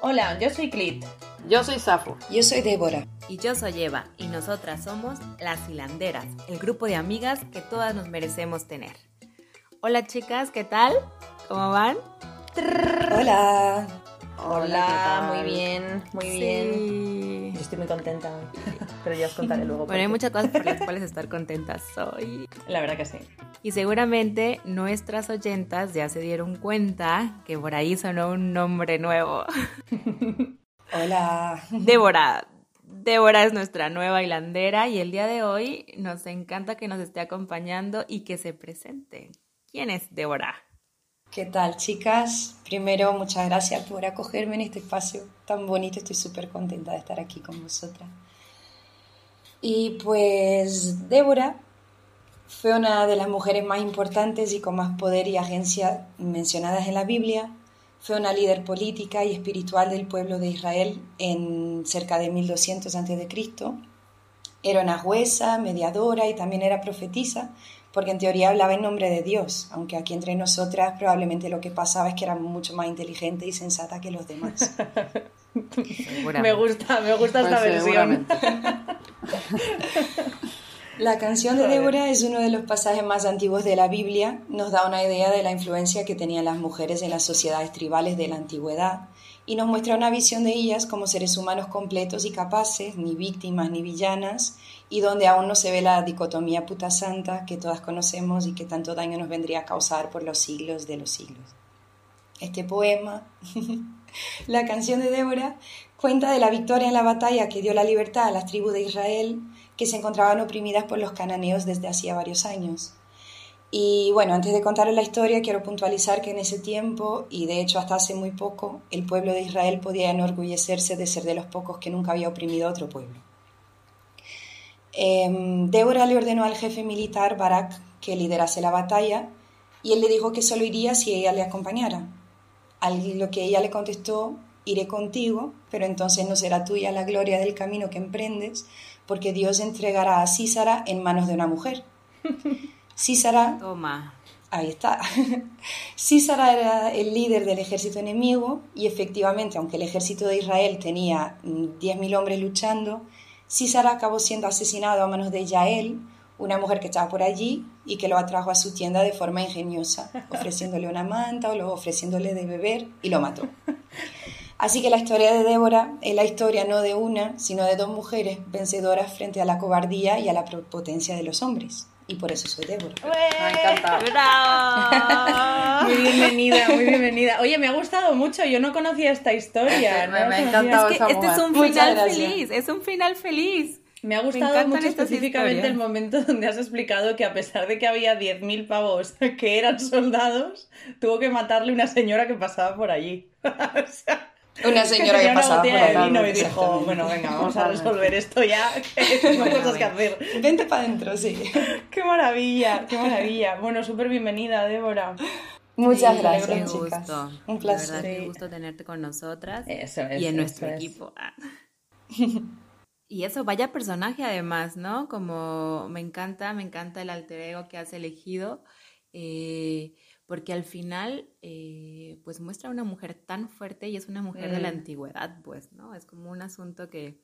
Hola, yo soy Clit. Yo soy Safo. Yo soy Débora. Y yo soy Eva, y nosotras somos las hilanderas, el grupo de amigas que todas nos merecemos tener. Hola chicas, ¿qué tal? ¿Cómo van? Hola. Hola, muy bien, muy Sí. bien. Yo estoy muy contenta hoy, pero ya os contaré luego. Bueno, hay muchas cosas por las cuales estar contentas hoy. La verdad que sí. Y seguramente nuestras oyentas ya se dieron cuenta que por ahí sonó un nombre nuevo. Hola. Débora. Débora es nuestra nueva hilandera y el día de hoy nos encanta que nos esté acompañando y que se presente. ¿Quién es Débora? ¿Qué tal, chicas? Primero, muchas gracias por acogerme en este espacio tan bonito. Estoy súper contenta de estar aquí con vosotras. Y pues Débora fue una de las mujeres más importantes y con más poder y agencia mencionadas en la Biblia. Fue una líder política y espiritual del pueblo de Israel en cerca de 1200 a.C. Era una jueza, mediadora y también era profetisa, porque en teoría hablaba en nombre de Dios, aunque aquí entre nosotras probablemente lo que pasaba es que era mucho más inteligente y sensata que los demás. Me gusta, me gusta esta Pues versión. La canción de Débora es uno de los pasajes más antiguos de la Biblia. Nos da una idea de la influencia que tenían las mujeres en las sociedades tribales de la antigüedad y nos muestra una visión de ellas como seres humanos completos y capaces, ni víctimas ni villanas, y donde aún no se ve la dicotomía puta santa que todas conocemos y que tanto daño nos vendría a causar por los siglos de los siglos. Este poema, la canción de Débora, cuenta de la victoria en la batalla que dio la libertad a las tribus de Israel que se encontraban oprimidas por los cananeos desde hacía varios años. Y bueno, antes de contaros la historia, quiero puntualizar que en ese tiempo, y de hecho hasta hace muy poco, el pueblo de Israel podía enorgullecerse de ser de los pocos que nunca había oprimido a otro pueblo. Em, Débora le ordenó al jefe militar Barak que liderase la batalla y él le dijo que solo iría si ella le acompañara. A lo que ella le contestó, iré contigo, pero entonces no será tuya la gloria del camino que emprendes, porque Dios entregará a Císara en manos de una mujer. Císara Toma. Ahí está. Císara era el líder del ejército enemigo y efectivamente, aunque el ejército de Israel tenía mm, 10.000 hombres luchando, Císara acabó siendo asesinado a manos de Yael, una mujer que estaba por allí y que lo atrajo a su tienda de forma ingeniosa, ofreciéndole una manta o ofreciéndole de beber y lo mató. Así que la historia de Débora es la historia no de una, sino de dos mujeres vencedoras frente a la cobardía y a la potencia de los hombres. Y por eso soy Débora. Me ha encantado. ¡Bravo! Muy bienvenida, muy bienvenida. Oye, me ha gustado mucho, yo no conocía esta historia. Me- no me ha encantado. Es que esa este es un Muchas final gracias. feliz, es un final feliz. Me ha gustado mucho específicamente historias. el momento donde has explicado que a pesar de que había 10.000 pavos que eran soldados, tuvo que matarle una señora que pasaba por allí. O sea, Una señora que pasaba por vino y dijo, bueno, venga, vamos a resolver esto ya, que tengo Bueno, cosas que hacer. Vente para adentro, sí. ¡Qué maravilla! ¡Qué maravilla! Bueno, súper bienvenida, Débora. Muchas Sí, gracias, qué chicas. gusto. Un placer. verdad, qué gusto tenerte con nosotras Eso es, y en eso nuestro es. equipo. Ah. Y eso, vaya personaje además, ¿no? Como me encanta, me encanta el alter ego que has elegido, eh, porque al final, eh, pues muestra a una mujer tan fuerte y es una mujer de la Mm. antigüedad, pues, ¿no? Es como un asunto que,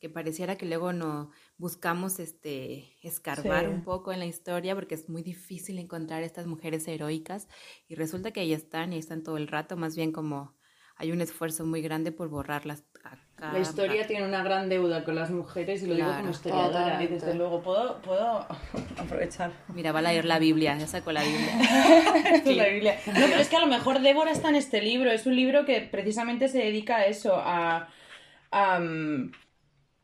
que pareciera que luego no buscamos este escarbar Sí. un poco en la historia porque es muy difícil encontrar estas mujeres heroicas y resulta que ahí están y ahí están todo el rato, más bien como hay un esfuerzo muy grande por borrarlas La historia tiene una gran deuda con las mujeres y lo digo como historiadora y Totalmente. desde luego puedo, puedo aprovechar. Mira, va a leer la Biblia, ya sacó la Biblia. Es la Biblia. No, pero es que a lo mejor Débora está en este libro. Es un libro que precisamente se dedica a eso, a, a, mm,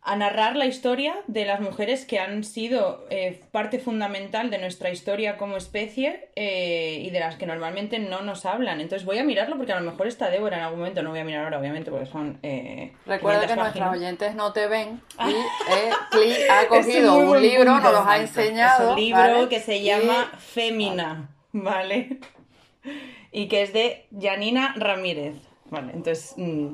a narrar la historia de las mujeres que han sido eh, parte fundamental de nuestra historia como especie eh, y de las que normalmente no nos hablan. Entonces voy a mirarlo porque a lo mejor está Débora en algún momento. No voy a mirar ahora, obviamente, porque son. Eh, Recuerda 500 que páginas. oyentes no te ven y Cli ha cogido un libro, nos los ha enseñado. Es un libro ¿vale? que se Y- llama Fémina, ¿vale? Y que es de Janina Ramírez. Vale, entonces mm,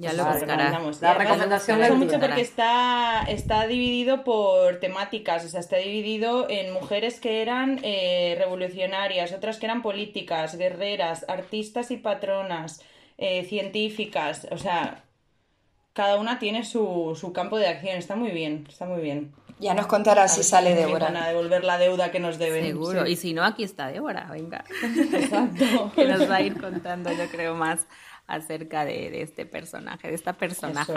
Ya Pues lo recomendamos. La recomendación me gusta del mucho porque está, está dividido por temáticas, o sea, está dividido en mujeres que eran eh, revolucionarias, otras que eran políticas, guerreras, artistas y patronas, eh, científicas, o sea, cada una tiene su, su campo de acción, está muy bien, está muy bien. Ya nos contará si sale nos empiezan A Débora. devolver la deuda que nos deben. Seguro. sí. Y si no, aquí está Débora, venga. Exacto. que nos va a ir contando, yo creo, más acerca de, de este personaje, de esta personaje.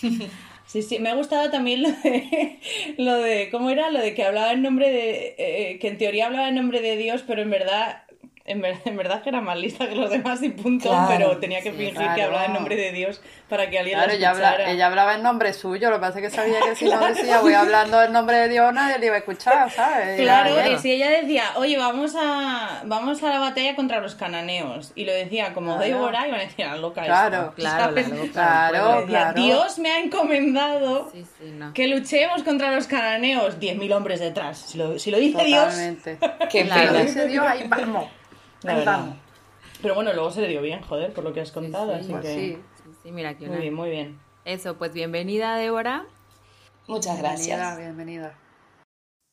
Sí, sí, me ha gustado también lo de, lo de, ¿cómo era? Lo de que hablaba en nombre de, eh, que en teoría hablaba en nombre de Dios, pero en verdad, en, ver- en verdad que era más lista que los demás y punto, Claro, pero tenía que sí, fingir claro. que hablaba en nombre de Dios para que alguien Claro, la ella, habla- escuchara. ella hablaba en nombre suyo, lo que pasa es que sabía que si no decía voy hablando en nombre de Dios, nadie le iba a escuchar, ¿sabes? Claro, y si ella decía, oye, vamos a, vamos a la batalla contra los cananeos, y lo decía como Claro. Débora, iban a decir, "Ah, loca Claro, esta", Claro, Claro. Decía, claro. Dios me ha encomendado Sí, sí, no. que luchemos contra los cananeos, 10.000 hombres detrás. Si lo, si lo dice Dios, Totalmente. Qué Claro. Si lo pena. dice Dios, ahí vamos. La Ahí verdad. vamos. Pero bueno, luego se le dio bien, joder, por lo que has contado. sí, así Pues que... sí. Sí, sí, mira que Muy bien, muy bien. Eso, pues bienvenida, Débora. Muchas Bienvenida, gracias. bienvenida.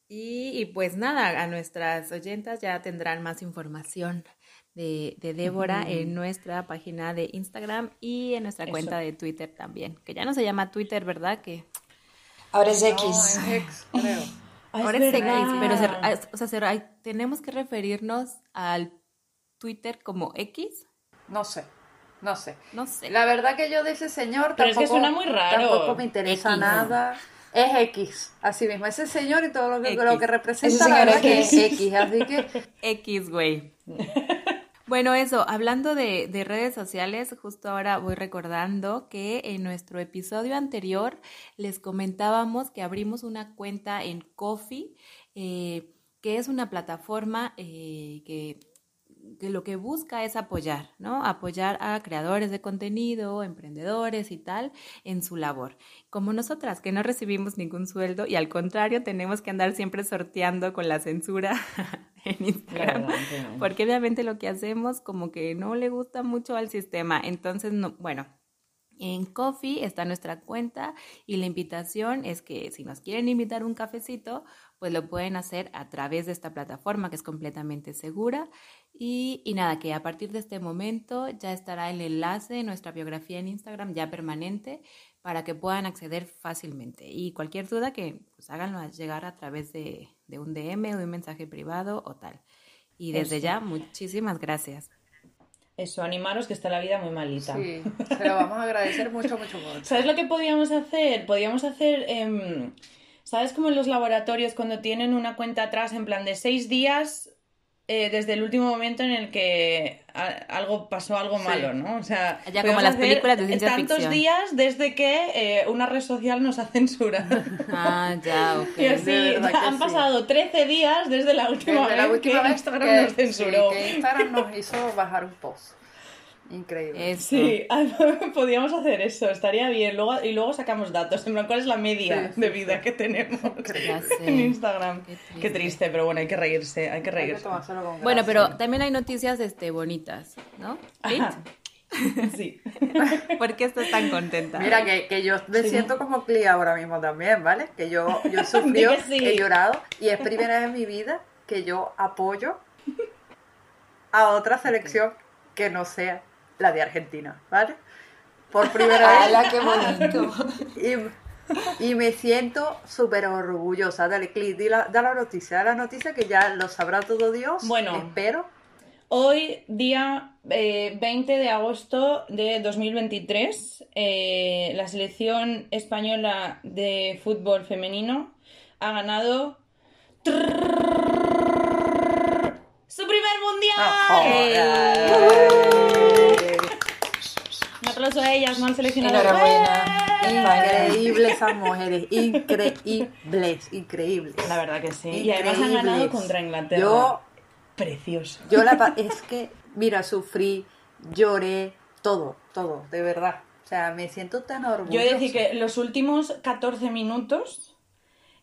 Y, y pues nada, a nuestras oyentas ya tendrán más información de, de Débora en nuestra página de Instagram y en nuestra Eso. cuenta de Twitter también, que ya no se llama Twitter, ¿verdad? Que Ahora es No, X. es ex, creo. Ah, ahora es es X, pero se- ah, o sea, se- hay- tenemos que referirnos al Twitter como X, No sé, no sé. no sé. La verdad que yo de ese señor Pero es tampoco, que suena muy raro. tampoco me interesa X. nada. Es X, así mismo. Ese señor y todo lo que, X. lo que representa, Ese la verdad que X. es X. Así que X, güey. Bueno, eso, hablando de, de redes sociales, justo ahora voy recordando que en nuestro episodio anterior les comentábamos que abrimos una cuenta en Coffee, eh, que es una plataforma eh, que, que lo que busca es apoyar, ¿no? Apoyar a creadores de contenido, emprendedores y tal en su labor. Como nosotras, que no recibimos ningún sueldo y al contrario tenemos que andar siempre sorteando con la censura en Instagram. Porque obviamente lo que hacemos como que no le gusta mucho al sistema. Entonces, no, bueno, en Coffee está nuestra cuenta y la invitación es que si nos quieren invitar un cafecito, pues lo pueden hacer a través de esta plataforma que es completamente segura. Y, y nada, que a partir de este momento ya estará el enlace en nuestra biografía en Instagram ya permanente para que puedan acceder fácilmente. Y cualquier duda que pues háganlo llegar a través de, de un DM o de un mensaje privado o tal. Y desde Eso. ya, muchísimas gracias. Eso, animaros que está la vida muy malita. sí, se lo vamos a agradecer mucho, mucho, mucho. ¿Sabes lo que podíamos hacer? Podíamos hacer, em, ¿sabes como en los laboratorios cuando tienen una cuenta atrás en plan de seis días eh, desde el último momento en el que a- algo pasó algo Sí. malo, ¿no? O sea, Ya como las hacer películas de ciencia tantos ficción. días desde que eh, una red social nos ha censurado. Ah, ya, ok. Y así, ya que han sí. pasado 13 días desde la última Desde la vez última que vez Instagram que, nos censuró. sí, que Instagram nos hizo bajar un post. Increíble. Eso. Sí, podríamos hacer eso, estaría bien. Luego, y luego sacamos datos, en plan, ¿cuál es la media Sí, sí, de vida que tenemos en Instagram? Qué Qué triste. pero bueno, hay que reírse, hay que Hay que reírse. con Bueno, pero también hay noticias este, bonitas, ¿no? ¿Sí? ¿Por qué estás tan contenta? Mira, que, que yo me siento como Clea ahora mismo también, ¿vale? Que yo, yo he sufrido, he llorado y es primera vez en mi vida que yo apoyo a otra selección que no sea la de Argentina, ¿vale? Por primera vez. ¡Hala, qué bonito! Y, y me siento súper orgullosa. Dale, Cli, di la, da la noticia, da la noticia que ya lo sabrá todo Dios. Bueno. Espero. Hoy, día eh, 20 de agosto de 2023, eh, la selección española de fútbol femenino ha ganado su primer mundial. ¡Eh! Aplauso a ellas, no al seleccionado. Enhorabuena. España. Increíbles esas mujeres, increíbles, increíbles. La verdad que sí. Y además han ganado contra Inglaterra. Yo, Precioso. yo la es que, mira, sufrí, lloré, todo, todo, de verdad. O sea, me siento tan orgullosa. Yo he de decir que los últimos 14 minutos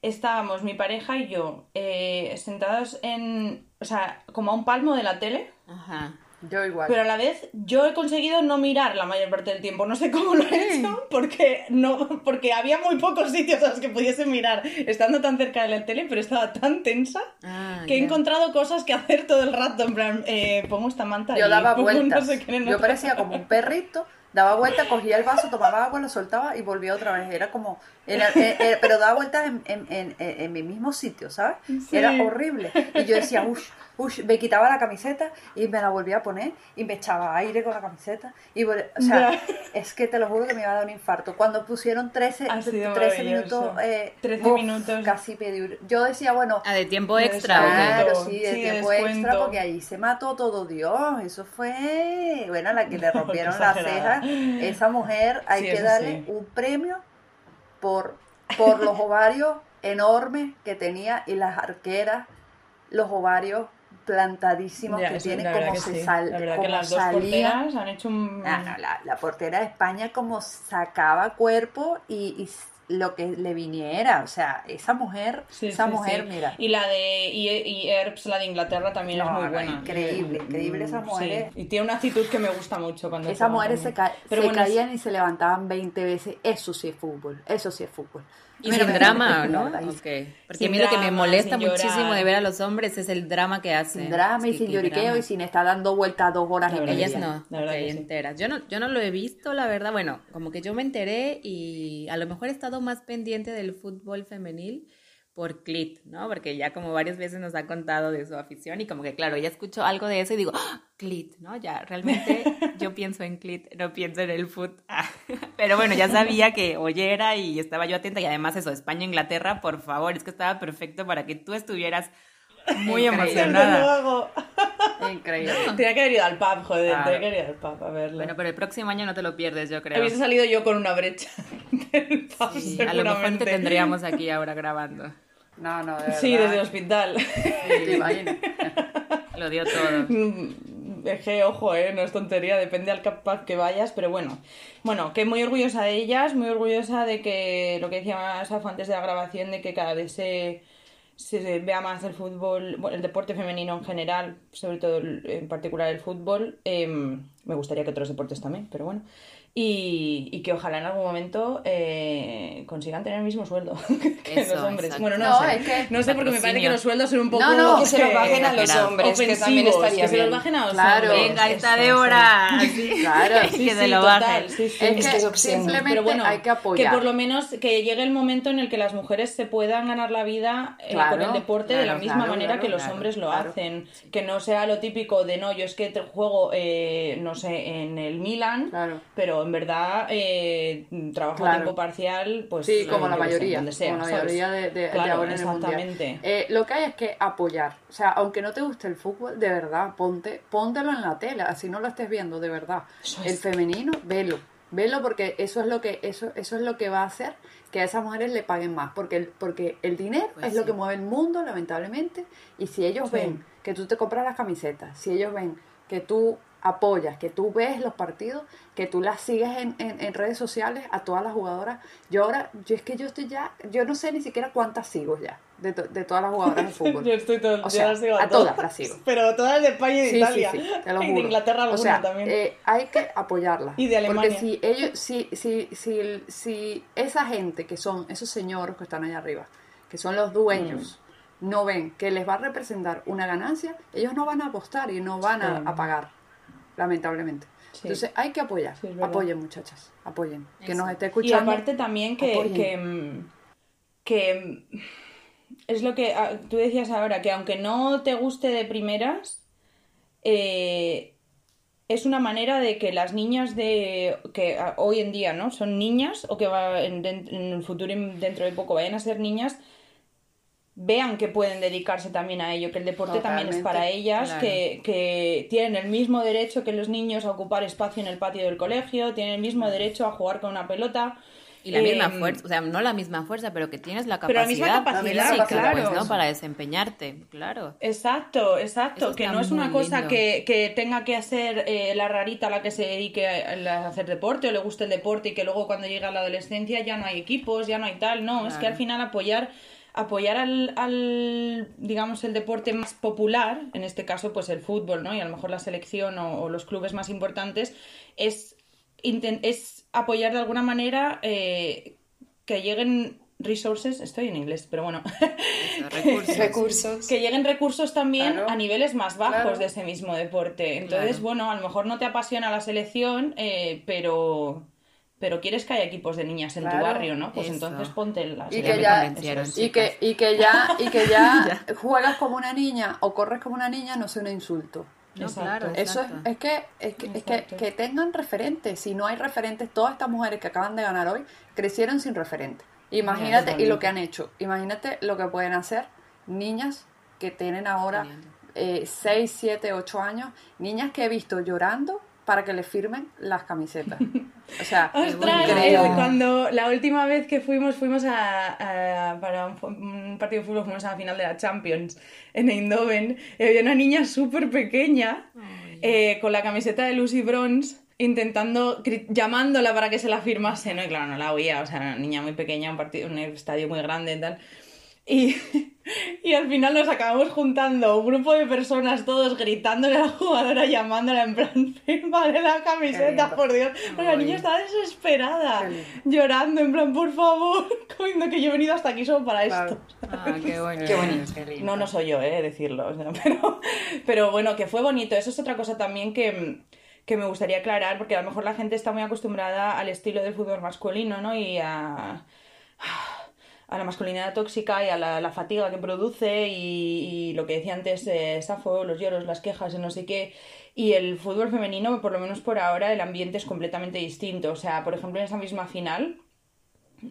estábamos mi pareja y yo eh, sentados en, o sea, como a un palmo de la tele, Ajá. Yo igual. Pero a la vez, yo he conseguido no mirar la mayor parte del tiempo. No sé cómo lo he hecho, porque, no, porque había muy pocos sitios a los que pudiese mirar estando tan cerca de la tele, pero estaba tan tensa Ah, que he ya. encontrado cosas que hacer todo el rato. En plan, eh, pongo esta manta Yo daba pongo no vueltas. sé qué Yo parecía como un perrito. Daba vueltas, cogía el vaso, tomaba agua, lo soltaba y volvía otra vez. Era como. era- eh, eh, pero daba vueltas en, en, en, en- en mi mismo sitio, ¿sabes? Sí. Era horrible. Y yo decía, uff, uff, me quitaba la camiseta y me la volvía a poner y me echaba aire con la camiseta. Y o sea, es que te lo juro que me iba a dar un infarto. Cuando pusieron 13, Ha sido 13 maravilloso. minutos. Eh, 13 uf, minutos. Casi pedí. Yo decía, bueno. Ah, de tiempo extra, ¿o qué? descuento. Claro, sí, de Sí, tiempo extra, porque allí se mató todo Dios. Eso fue. Bueno, la que le rompieron las cejas. Esa mujer, hay Sí, que darle sí. un premio por, por los ovarios enormes que tenía y las arqueras, los ovarios plantadísimos Ya, que eso, tiene, como que se sí. sal, La verdad como que las dos porteras han hecho un... Ah, no, la, la portera de España como sacaba cuerpo y, y lo que le viniera. O sea, esa mujer, Sí, esa sí, mujer, mira. Y la de y, y Herbs, la de Inglaterra, también es muy buena. increíble, increíble esas Sí, mujeres. Y tiene una actitud que me gusta mucho cuando Esas mujeres se, ca- Pero se bueno, es- caían y se levantaban 20 veces. Eso sí es fútbol. Eso sí es fútbol. Y sin drama, ¿no? mira, ahí- Ok. Porque Sin a mí lo que me molesta muchísimo de ver a los hombres es el drama que hacen. Sin drama y sin lloriqueo drama. y sin estar dando vueltas dos horas media. Ellas no, la verdad ok, que sí. enteras. Yo no, yo no lo he visto, la verdad. Bueno, como que yo me enteré y a lo mejor he estado más pendiente del fútbol femenil por Clit, ¿no? Porque ya como varias veces nos ha contado de su afición y como que, claro, ya escucho algo de eso y digo, ¡Ah! Clit, ¿no? Ya realmente yo pienso en Clit, no pienso en el fútbol. Pero bueno, ya sabía que oyera y estaba yo atenta y además eso, España-Inglaterra, por favor, es que estaba perfecto para que tú estuvieras muy Increíble. Emocionada. luego. Increíble. Tenía que haber ido al pub, joder, Claro. tenía que haber ido al pub a verlo. Bueno, pero el próximo año no te lo pierdes, yo creo. Hubiese salido yo con una brecha del pub, Sí, a lo mejor te tendríamos aquí ahora grabando. No, no, de verdad. Sí, desde el hospital. ¿Te imaginas? Lo dio todo. Mm, ojo, eh, no es tontería, depende al capaz que vayas, pero bueno. Bueno, que muy orgullosa de ellas, muy orgullosa de que lo que decía Safo antes de la grabación, de que cada vez se, se vea más el fútbol, bueno, el deporte femenino en general, sobre todo el- en particular el fútbol. Em, me gustaría que otros deportes también, pero bueno. Y, y que ojalá en algún momento eh, consigan tener el mismo sueldo que Eso, los hombres. exacto. Bueno, no, No, sé. es que- no sé porque me parece que los sueldos son un poco... No, no, que se los bajen a los hombres, que también estaría que se los bajen a los Claro. hombres. Venga, está Débora. Así. Claro. que Sí, se lo total, bajen. sí, sí. Es Es que que es obsceno. simplemente Pero bueno, hay que apoyar. que por lo menos que llegue el momento en el que las mujeres se puedan ganar la vida eh, Claro, con el deporte de la misma claro, manera claro, que los claro, hombres lo claro. hacen. Que no sea lo típico de no, yo es que juego, eh, no sé, en el Milan, Claro. Pero en verdad eh, trabajo a tiempo parcial, pues Sí, como eh, la mayoría, donde sea, como la mayoría de, de- de Claro, ahora en el mundial. exactamente. Eh, lo que hay es que apoyar. O sea, aunque no te guste el fútbol, de verdad, ponte, póntelo en la tela, así no lo estés viendo, de verdad. Eso El es. femenino, velo. Velo porque eso es lo que eso eso es lo que va a hacer que a esas mujeres le paguen más, porque el, porque el dinero Pues es lo que mueve el mundo, lamentablemente, y si ellos Sí. ven que tú te compras las camisetas, si ellos ven que tú apoyas, que tú ves los partidos, que tú las sigues en, en, en redes sociales a todas las jugadoras. Yo ahora, yo es que yo estoy ya, yo no sé ni siquiera cuántas sigo ya de, to- de todas las jugadoras de fútbol. Yo estoy todo, O sea, las sigo a todas las sigo. Pero todas de España y de Sí, Italia. sí, sí, te lo Y juro. de Inglaterra alguna o sea, también. eh, hay que apoyarlas. Y de Alemania. Porque si ellos, si, si, si, si esa gente que son esos señores que están allá arriba, que son los dueños, Mm. no ven que les va a representar una ganancia, ellos no van a apostar y no van a, a pagar, lamentablemente. Sí. Entonces hay que apoyar. Sí, apoyen, muchachas. Apoyen. Que Eso. nos esté Y escuchando. aparte también que, que, que, es lo que ah, tú decías ahora, que aunque no te guste de primeras, eh, es una manera de que las niñas de que ah, hoy en día no son niñas o que va en, en el futuro y dentro de poco vayan a ser niñas vean que pueden dedicarse también a ello, que el deporte también es para ellas, claro. que, que tienen el mismo derecho que los niños a ocupar espacio en el patio del colegio, tienen el mismo derecho a jugar con una pelota. Y la misma Em, fuerza, o sea, no la misma fuerza, pero que tienes la Pero capacidad, la misma capacidad, física, claro. pues, ¿no? Para desempeñarte, claro. Exacto, exacto, que no es una cosa lindo. que, que tenga que hacer eh, la rarita la que se dedique a, a hacer deporte o le guste el deporte y que luego cuando llega la adolescencia ya no hay equipos, ya no hay tal, no, es que al final apoyar apoyar al, al, digamos, el deporte más popular, en este caso, pues el fútbol, ¿no? Y a lo mejor la selección o, o los clubes más importantes, es, es apoyar de alguna manera eh, que lleguen resources, estoy en inglés, pero bueno, recursos. recursos. que lleguen recursos también a niveles más bajos de ese mismo deporte. Entonces, bueno, a lo mejor no te apasiona la selección, eh, pero pero quieres que haya equipos de niñas en tu barrio, ¿no? Pues entonces ponte las y que, ya, y, que, y que ya y que ya juegas como una niña o corres como una niña no sea un insulto. claro, Eso es, es, que, es, que, es que, que, tengan referentes. Si no hay referentes, todas estas mujeres que acaban de ganar hoy crecieron sin referentes. Imagínate y lo que han hecho. Imagínate lo que pueden hacer niñas que tienen ahora 6, 7, 8 años, niñas que he visto llorando para que le firmen las camisetas. O sea, increíble. cuando la última vez que fuimos, fuimos a, para un, partido de fútbol, fuimos a la final de la Champions en Eindhoven, y había una niña súper pequeña eh, con la camiseta de Lucy Bronze intentando, llamándola para que se la firmase, ¿no? Y claro, no la oía, o sea, una niña muy pequeña, un, partido, un estadio muy grande y tal. Y, y, al final nos acabamos juntando un grupo de personas, todos gritándole a la jugadora, llamándola en plan, firmale la camiseta, por Dios. la niña estaba desesperada, llorando, en plan, por favor, comiendo que yo he venido hasta aquí solo para esto. Ah, qué bueno. qué bonito. No, no soy yo, eh, decirlo. pero, pero bueno, que fue bonito. Eso es otra cosa también que que me gustaría aclarar, porque a lo mejor la gente está muy acostumbrada al estilo del fútbol masculino, ¿no? Y a, a la masculinidad tóxica y a la, fatiga que produce y, lo que decía antes eh, Safo, los lloros, las quejas y no sé qué. Y el fútbol femenino, por lo menos por ahora, el ambiente es completamente distinto. O sea, por ejemplo, en esa misma final,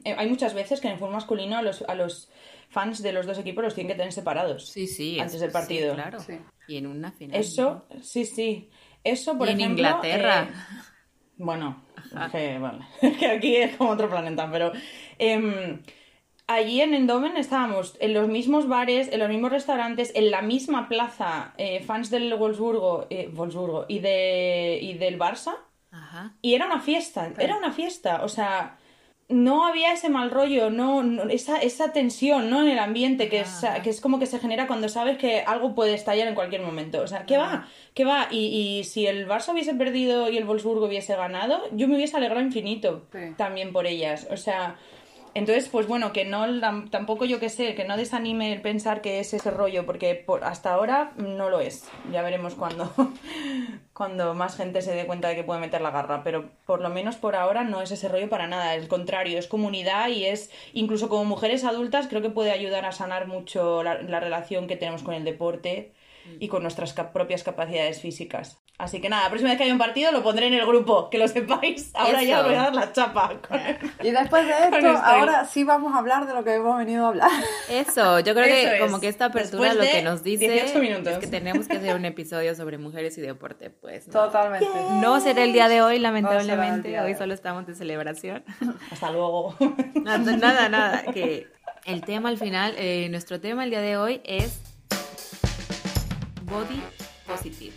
eh, hay muchas veces que en el fútbol masculino a los, a los fans de los dos equipos los tienen que tener separados. Sí, sí. Antes del partido. claro. Y en una final. Eso, sí, sí. Eso, por en Inglaterra. Eh, bueno, que, que, aquí es como otro planeta, pero em, allí en Endomen estábamos en los mismos bares, en los mismos restaurantes, en la misma plaza, eh, fans del Wolfsburgo, eh, Wolfsburgo y, de, y del Barça. Y era una fiesta, era una fiesta, o sea, no había ese mal rollo, no, esa, esa, tensión ¿no? en el ambiente que, es, que es como que se genera cuando sabes que algo puede estallar en cualquier momento. O sea, ¿qué va? ¿Qué va? Y, y, si el Barça hubiese perdido y el Wolfsburgo hubiese ganado, yo me hubiese alegrado infinito también por ellas. O sea, entonces, pues bueno, que no tampoco yo que sé, que no desanime el pensar que es ese rollo, porque por, hasta ahora no lo es. Ya veremos cuando, cuando más gente se dé cuenta de que puede meter la garra, pero por lo menos por ahora no es ese rollo para nada. Al contrario, es comunidad y es, incluso como mujeres adultas, creo que puede ayudar a sanar mucho la, la relación que tenemos con el deporte y con nuestras propias capacidades físicas. Así que nada, la próxima vez que haya un partido lo pondré en el grupo, que lo sepáis. Ahora ya voy a dar la chapa. Y después de esto, ahora sí vamos a hablar de lo que hemos venido a hablar. Eso, yo creo que como que esta apertura lo que nos dice es que tenemos que hacer un episodio sobre mujeres y deporte, pues. Totalmente. No será el día de hoy, lamentablemente. hoy solo estamos de celebración. Hasta luego. Nada, nada, Que el tema al final, eh, nuestro tema el día de hoy es body positive.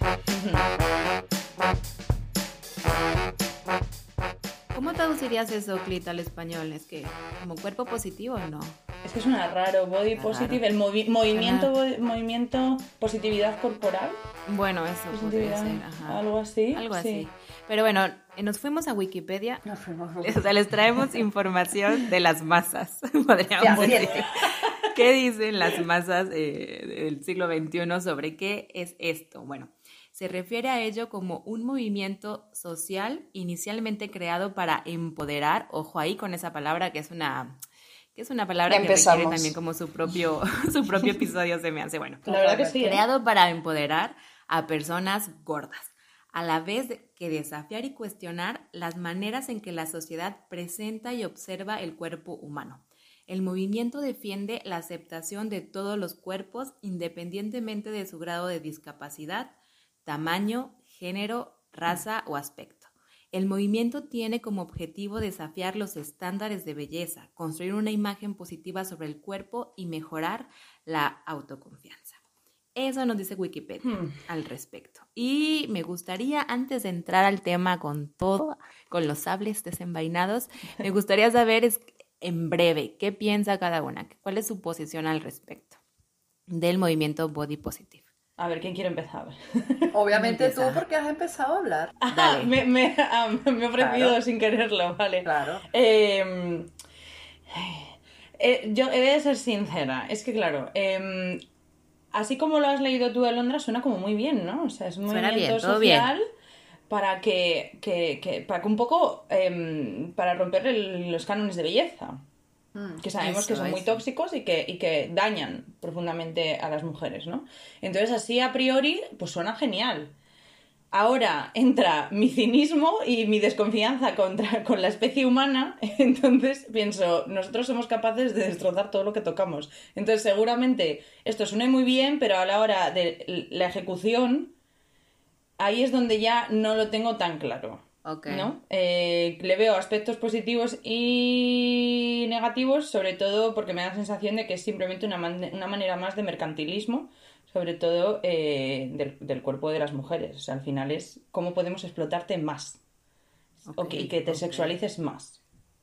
¿Cómo traducirías eso, Clit, al español? ¿Es que como cuerpo positivo o no? Es que suena raro, body positive, el movimiento, movimiento, positividad corporal. Bueno, eso podría ser. Algo así. Algo así. Pero bueno, nos fuimos a Wikipedia. O sea, les traemos información de las masas, podríamos decir. ¿Qué dicen las masas eh, del siglo XXI sobre qué es esto? Bueno, se refiere a ello como un movimiento social inicialmente creado para empoderar, ojo ahí con esa palabra que es una que es una palabra que requiere también como su propio su propio episodio se me hace bueno. La verdad que sí. ¿eh? Creado para empoderar a personas gordas, a la vez que desafiar y cuestionar las maneras en que la sociedad presenta y observa el cuerpo humano. El movimiento defiende la aceptación de todos los cuerpos independientemente de su grado de discapacidad, tamaño, género, raza o aspecto. El movimiento tiene como objetivo desafiar los estándares de belleza, construir una imagen positiva sobre el cuerpo y mejorar la autoconfianza. Eso nos dice Wikipedia hmm. al respecto. Y me gustaría, antes de entrar al tema con todo, con los sables desenvainados, me gustaría saber en breve, ¿qué piensa cada una? ¿Cuál es su posición al respecto del movimiento Body Positive? A ver, ¿quién quiere empezar? Obviamente tú, porque has empezado a hablar. Dale. me, me, ah, me, he ofrecido sin quererlo, vale. Claro. Eh, eh, yo he de ser sincera, es que claro, em, así como lo has leído tú de Londres, suena como muy bien, ¿no? O sea, es un movimiento social para que, que, para que un poco, em, para romper los cánones de belleza. Mm, que sabemos que son muy tóxicos y que, y que dañan profundamente a las mujeres, ¿no? Entonces, así a priori, pues suena genial. Ahora entra mi cinismo y mi desconfianza contra, con la especie humana, entonces pienso, nosotros somos capaces de destrozar todo lo que tocamos. Entonces seguramente esto suena muy bien, pero a la hora de la ejecución, ahí es donde ya no lo tengo tan claro. ¿no? Eh, le veo aspectos positivos y negativos, sobre todo porque me da la sensación de que es simplemente una, una manera más de mercantilismo sobre todo eh, del, cuerpo de las mujeres. O sea, al final es cómo podemos explotarte más. y que te sexualices más.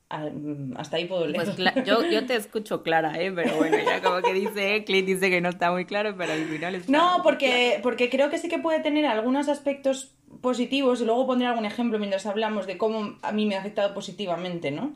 Ah, mm, hasta ahí puedo leer. Pues yo, yo te escucho clara, ¿eh? pero bueno, ya como que dice Clint dice que no está muy claro, pero al final es. No, porque, porque creo que sí que puede tener algunos aspectos positivos y luego pondré algún ejemplo mientras hablamos de cómo a mí me ha afectado positivamente, ¿no?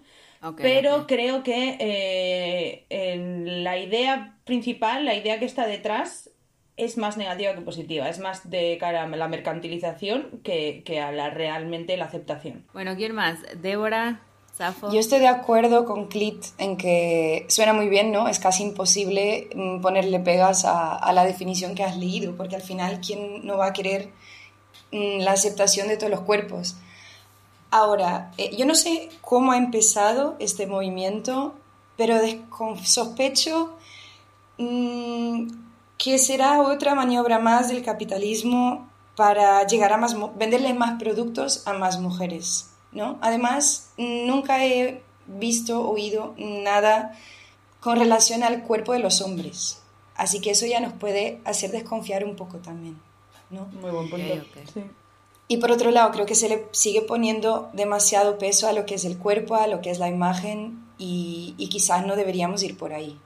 pero creo que eh, en la idea principal, la idea que está detrás, es más negativa que positiva, es más de cara a la mercantilización que, a la realmente la aceptación. Bueno, ¿quién más? Débora, Safo. Yo estoy de acuerdo con Clit en que suena muy bien, ¿no? Es casi imposible mm, ponerle pegas a, la definición que has leído, porque al final, ¿quién no va a querer mm, la aceptación de todos los cuerpos? Ahora, eh, yo no sé cómo ha empezado este movimiento, pero sospecho mmm, que será otra maniobra más del capitalismo para llegar a más, venderle más productos a más mujeres, ¿no? Además, nunca he visto, oído nada con relación al cuerpo de los hombres. Así que eso ya nos puede hacer desconfiar un poco también, ¿no? Muy buen punto. Y por otro lado, creo que se le sigue poniendo demasiado peso a lo que es el cuerpo, a lo que es la imagen, y, y quizás no deberíamos ir por ahí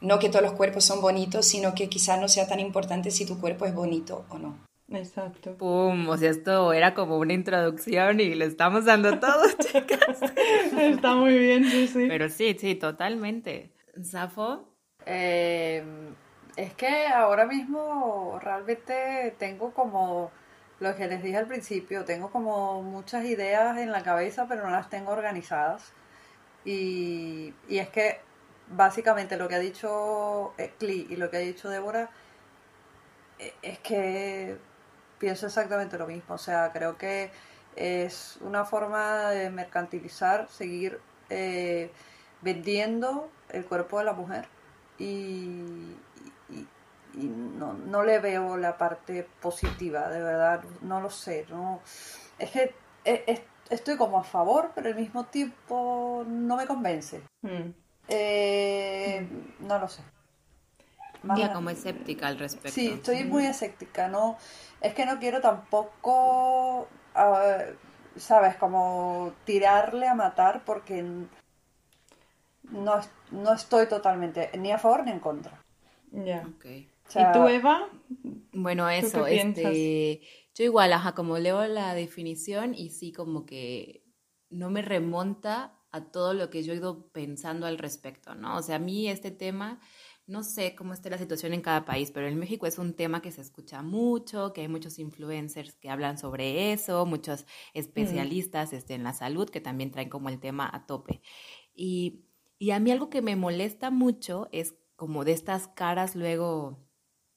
no que todos los cuerpos son bonitos, sino que quizás no sea tan importante si tu cuerpo es bonito o no. Exacto. Pum, o sea, esto era como una introducción y le estamos dando todo, chicas. Está muy bien, sí, sí. Pero sí, sí, totalmente. Safo. Eh, es que ahora mismo realmente tengo como lo que les dije al principio, tengo como muchas ideas en la cabeza, pero no las tengo organizadas. Y, y es que básicamente lo que ha dicho Cli y lo que ha dicho Débora eh, es que pienso exactamente lo mismo. O sea, creo que es una forma de mercantilizar, seguir eh, vendiendo el cuerpo de la mujer y, no, le veo la parte positiva, de verdad, no lo sé. No, es que eh, estoy como a favor, pero al mismo tiempo no me convence. Mm. Eh, no lo sé. Más como escéptica al respecto. Sí, estoy muy escéptica. No, es que no quiero tampoco, sabes, como tirarle a matar porque no, no estoy totalmente ni a favor ni en contra. Ya. ¿Y tú, Eva? Bueno, eso, este, yo igual, ajá, como leo la definición y sí como que no me remonta a todo lo que yo he ido pensando al respecto, ¿no? O sea, a mí este tema, no sé cómo está la situación en cada país, pero en México es un tema que se escucha mucho, que hay muchos influencers que hablan sobre eso, muchos especialistas este, en la salud que también traen como el tema a tope. Y, y a mí algo que me molesta mucho es como de estas caras luego,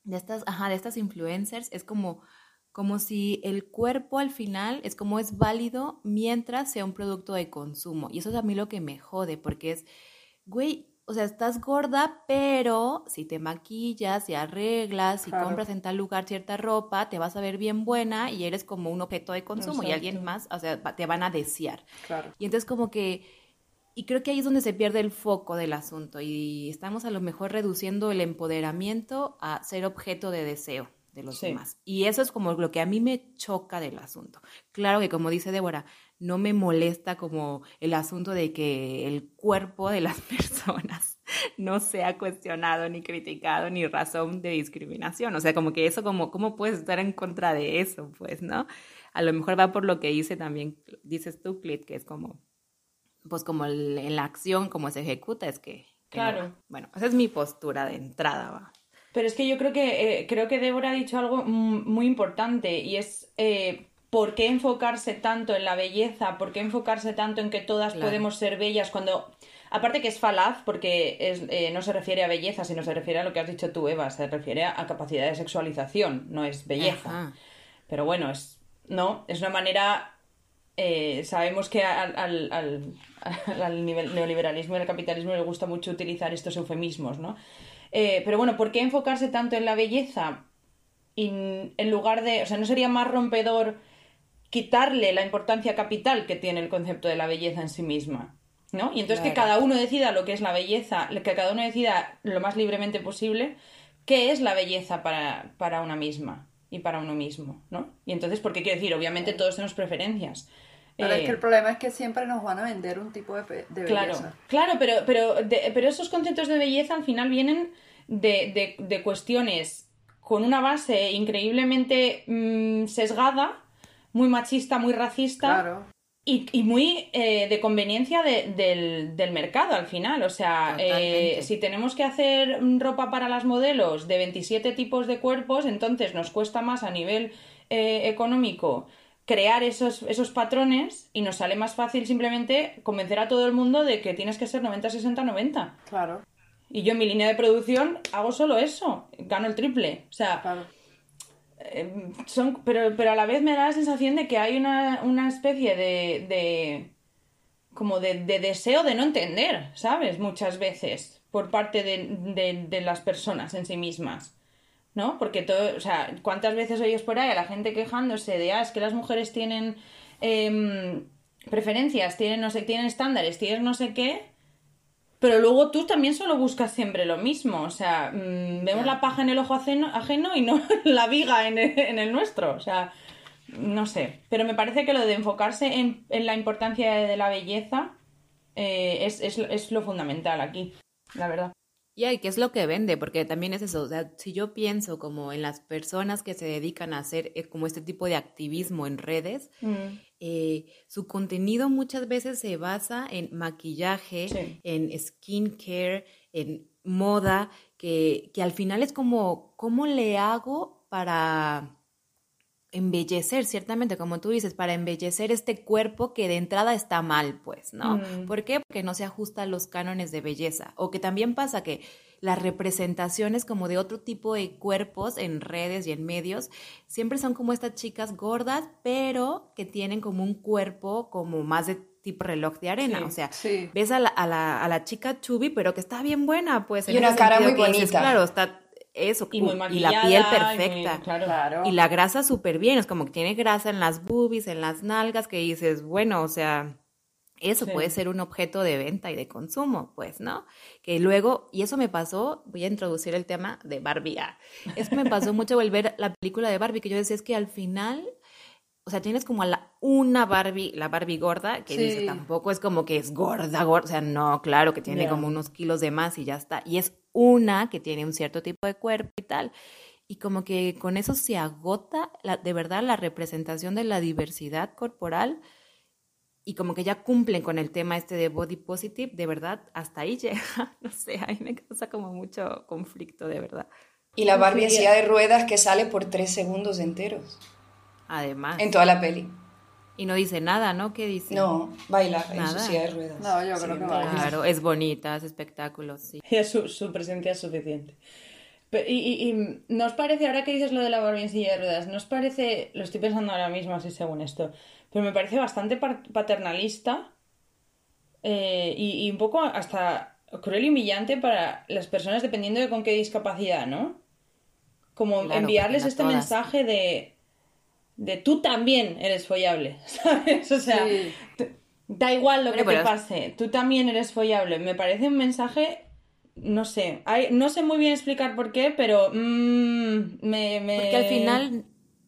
de estas, ajá, de estas influencers, es como como si el cuerpo al final es como es válido mientras sea un producto de consumo. Y eso es a mí lo que me jode, porque es, güey, o sea, estás gorda, pero si te maquillas, si arreglas, si compras en tal lugar cierta ropa, te vas a ver bien buena y eres como un objeto de consumo y alguien más, o sea, te van a desear. Claro. Y entonces como que, y creo que ahí es donde se pierde el foco del asunto y estamos a lo mejor reduciendo el empoderamiento a ser objeto de deseo de los demás. Y eso es como lo que a mí me choca del asunto. Claro que como dice Débora, no me molesta como el asunto de que el cuerpo de las personas no sea cuestionado ni criticado ni razón de discriminación. O sea, como que eso, como, ¿cómo puedes estar en contra de eso? Pues, ¿no? A lo mejor va por lo que dice también, dices tú, Clit, que es como, pues como en la acción, como se ejecuta, es que... Claro. bueno, esa es mi postura de entrada, va. Pero es que yo creo que, eh, creo que Débora ha dicho algo muy importante y es... Eh, ¿Por qué enfocarse tanto en la belleza? ¿Por qué enfocarse tanto en que todas podemos ser bellas cuando Aparte que es falaz porque es, eh, no se refiere a belleza, sino se refiere a lo que has dicho tú, Eva, se refiere a, capacidad de sexualización, no es belleza. Pero bueno, es no, es una manera. Eh, sabemos que al, al, al, neoliberalismo y al capitalismo le gusta mucho utilizar estos eufemismos, ¿no? Eh, pero bueno, ¿por qué enfocarse tanto en la belleza? en lugar de. O sea, ¿no sería más rompedor quitarle la importancia capital que tiene el concepto de la belleza en sí misma? ¿no? Y entonces que cada uno decida lo que es la belleza, que cada uno decida lo más libremente posible qué es la belleza para, para una misma y para uno mismo, ¿no? Y entonces, ¿por qué quiero decir? Obviamente todos tenemos preferencias. Pero es que el eh, problema es que siempre nos van a vender un tipo de, belleza. Claro, claro pero, pero, pero esos conceptos de belleza al final vienen de, de, cuestiones con una base increíblemente mm, sesgada, muy machista, muy racista. Claro. Y, muy eh, de conveniencia del, del, mercado al final. O sea, eh, si tenemos que hacer ropa para las modelos de 27 tipos de cuerpos, entonces nos cuesta más a nivel eh, económico crear esos, esos patrones y nos sale más fácil simplemente convencer a todo el mundo de que tienes que ser 90, 60, 90. Claro. Y yo en mi línea de producción hago solo eso, gano el triple. O sea, claro. Em, son, pero, pero a la vez me da la sensación de que hay una, especie de, de como de, deseo de no entender, ¿sabes? Muchas veces por parte de, las personas en sí mismas. ¿No? Porque todo, o sea, ¿cuántas veces oyes por ahí a la gente quejándose de, ah, es que las mujeres tienen em, preferencias, tienen no sé, tienen estándares, tienen no sé qué, pero luego tú también solo buscas siempre lo mismo. O sea, mm, vemos la paja en el ojo ajeno, y no la viga en el, nuestro. O sea, no sé. Pero me parece que lo de enfocarse en, la importancia de la belleza eh, es, es, lo fundamental aquí, la verdad. Y ¿qué es lo que vende? Porque también es eso, o sea, si yo pienso como en las personas que se dedican a hacer eh, como este tipo de activismo en redes, mm. eh, su contenido muchas veces se basa en maquillaje, en skincare, en moda, que, que al final es como, ¿cómo le hago para embellecer, ciertamente, como tú dices, para embellecer este cuerpo que de entrada está mal, pues, ¿no? Mm. ¿Por qué? Porque no se ajusta a los cánones de belleza. O que también pasa que las representaciones como de otro tipo de cuerpos en redes y en medios siempre son como estas chicas gordas, pero que tienen como un cuerpo como más de tipo reloj de arena. o sea, ves a la, a, la, a la, chica chubby, pero que está bien buena, pues. Y una cara muy bonita. claro, está eso, y, la piel perfecta. Y, la grasa súper bien, es como que tiene grasa en las boobies, en las nalgas, que dices, bueno, o sea, eso puede ser un objeto de venta y de consumo, pues, ¿no? Que luego, y eso me pasó, voy a introducir el tema de Barbie. Ah, eso me pasó mucho al ver la película de Barbie, que yo decía, es que al final o sea, tienes como a la, una Barbie, la Barbie gorda, que dice, tampoco es como que es gorda, gorda, o sea, no, claro, que tiene como unos kilos de más y ya está. Y es una que tiene un cierto tipo de cuerpo y tal. Y como que con eso se agota la, de verdad la representación de la diversidad corporal y como que ya cumplen con el tema este de body positive, de verdad, hasta ahí llega. No sé, ahí me causa como mucho conflicto, de verdad. Y la Barbie en de ruedas que sale por tres segundos enteros. Además. En toda la peli. Y no dice nada, ¿no? ¿Qué dice? No, baila en su silla de ruedas. No, yo creo que baila. Claro, es bonita, es espectáculo, sí. Su, su presencia es suficiente. y, y, y, ¿nos parece, ahora que dices lo de la Barbie en silla de ruedas, nos parece, lo estoy pensando ahora mismo así según esto, pero me parece bastante paternalista eh, y, y, un poco hasta cruel y humillante para las personas dependiendo de con qué discapacidad, ¿no? Como enviarles este mensaje de de tú también eres follable, ¿sabes? O sea, da igual lo que te pase, tú también eres follable. Me parece un mensaje, no sé, no sé muy bien explicar por qué, pero mm, me, Porque al final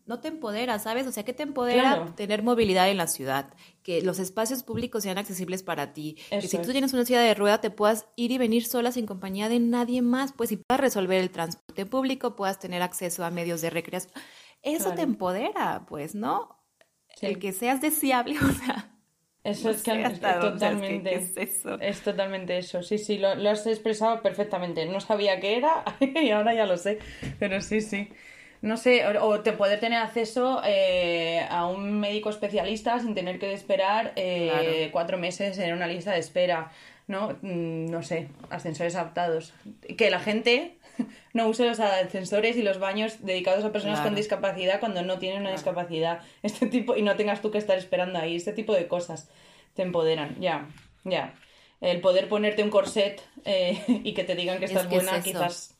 no te empodera, ¿sabes? O sea, ¿qué te empodera tener movilidad en la ciudad? Que los espacios públicos sean accesibles para ti. que si tú tienes una ciudad de rueda te puedas ir y venir sola sin compañía de nadie más, pues si puedas resolver el transporte público, puedas tener acceso a medios de recreación. Eso te empodera, pues, ¿no? El que seas deseable, o sea. Eso es que totalmente. es, eso. es totalmente eso. Sí, sí, lo, lo has expresado perfectamente. No sabía qué era y ahora ya lo sé. Pero sí, sí no sé, o, te poder tener acceso eh, a un médico especialista sin tener que esperar eh, cuatro meses en una lista de espera, ¿no? Mm, no sé, ascensores adaptados. Que la gente no use los ascensores y los baños dedicados a personas con discapacidad cuando no tienen una discapacidad. Este tipo, y no tengas tú que estar esperando ahí. Este tipo de cosas te empoderan, ya, ya. El poder ponerte un corset eh, y que te digan que estás buena, quizás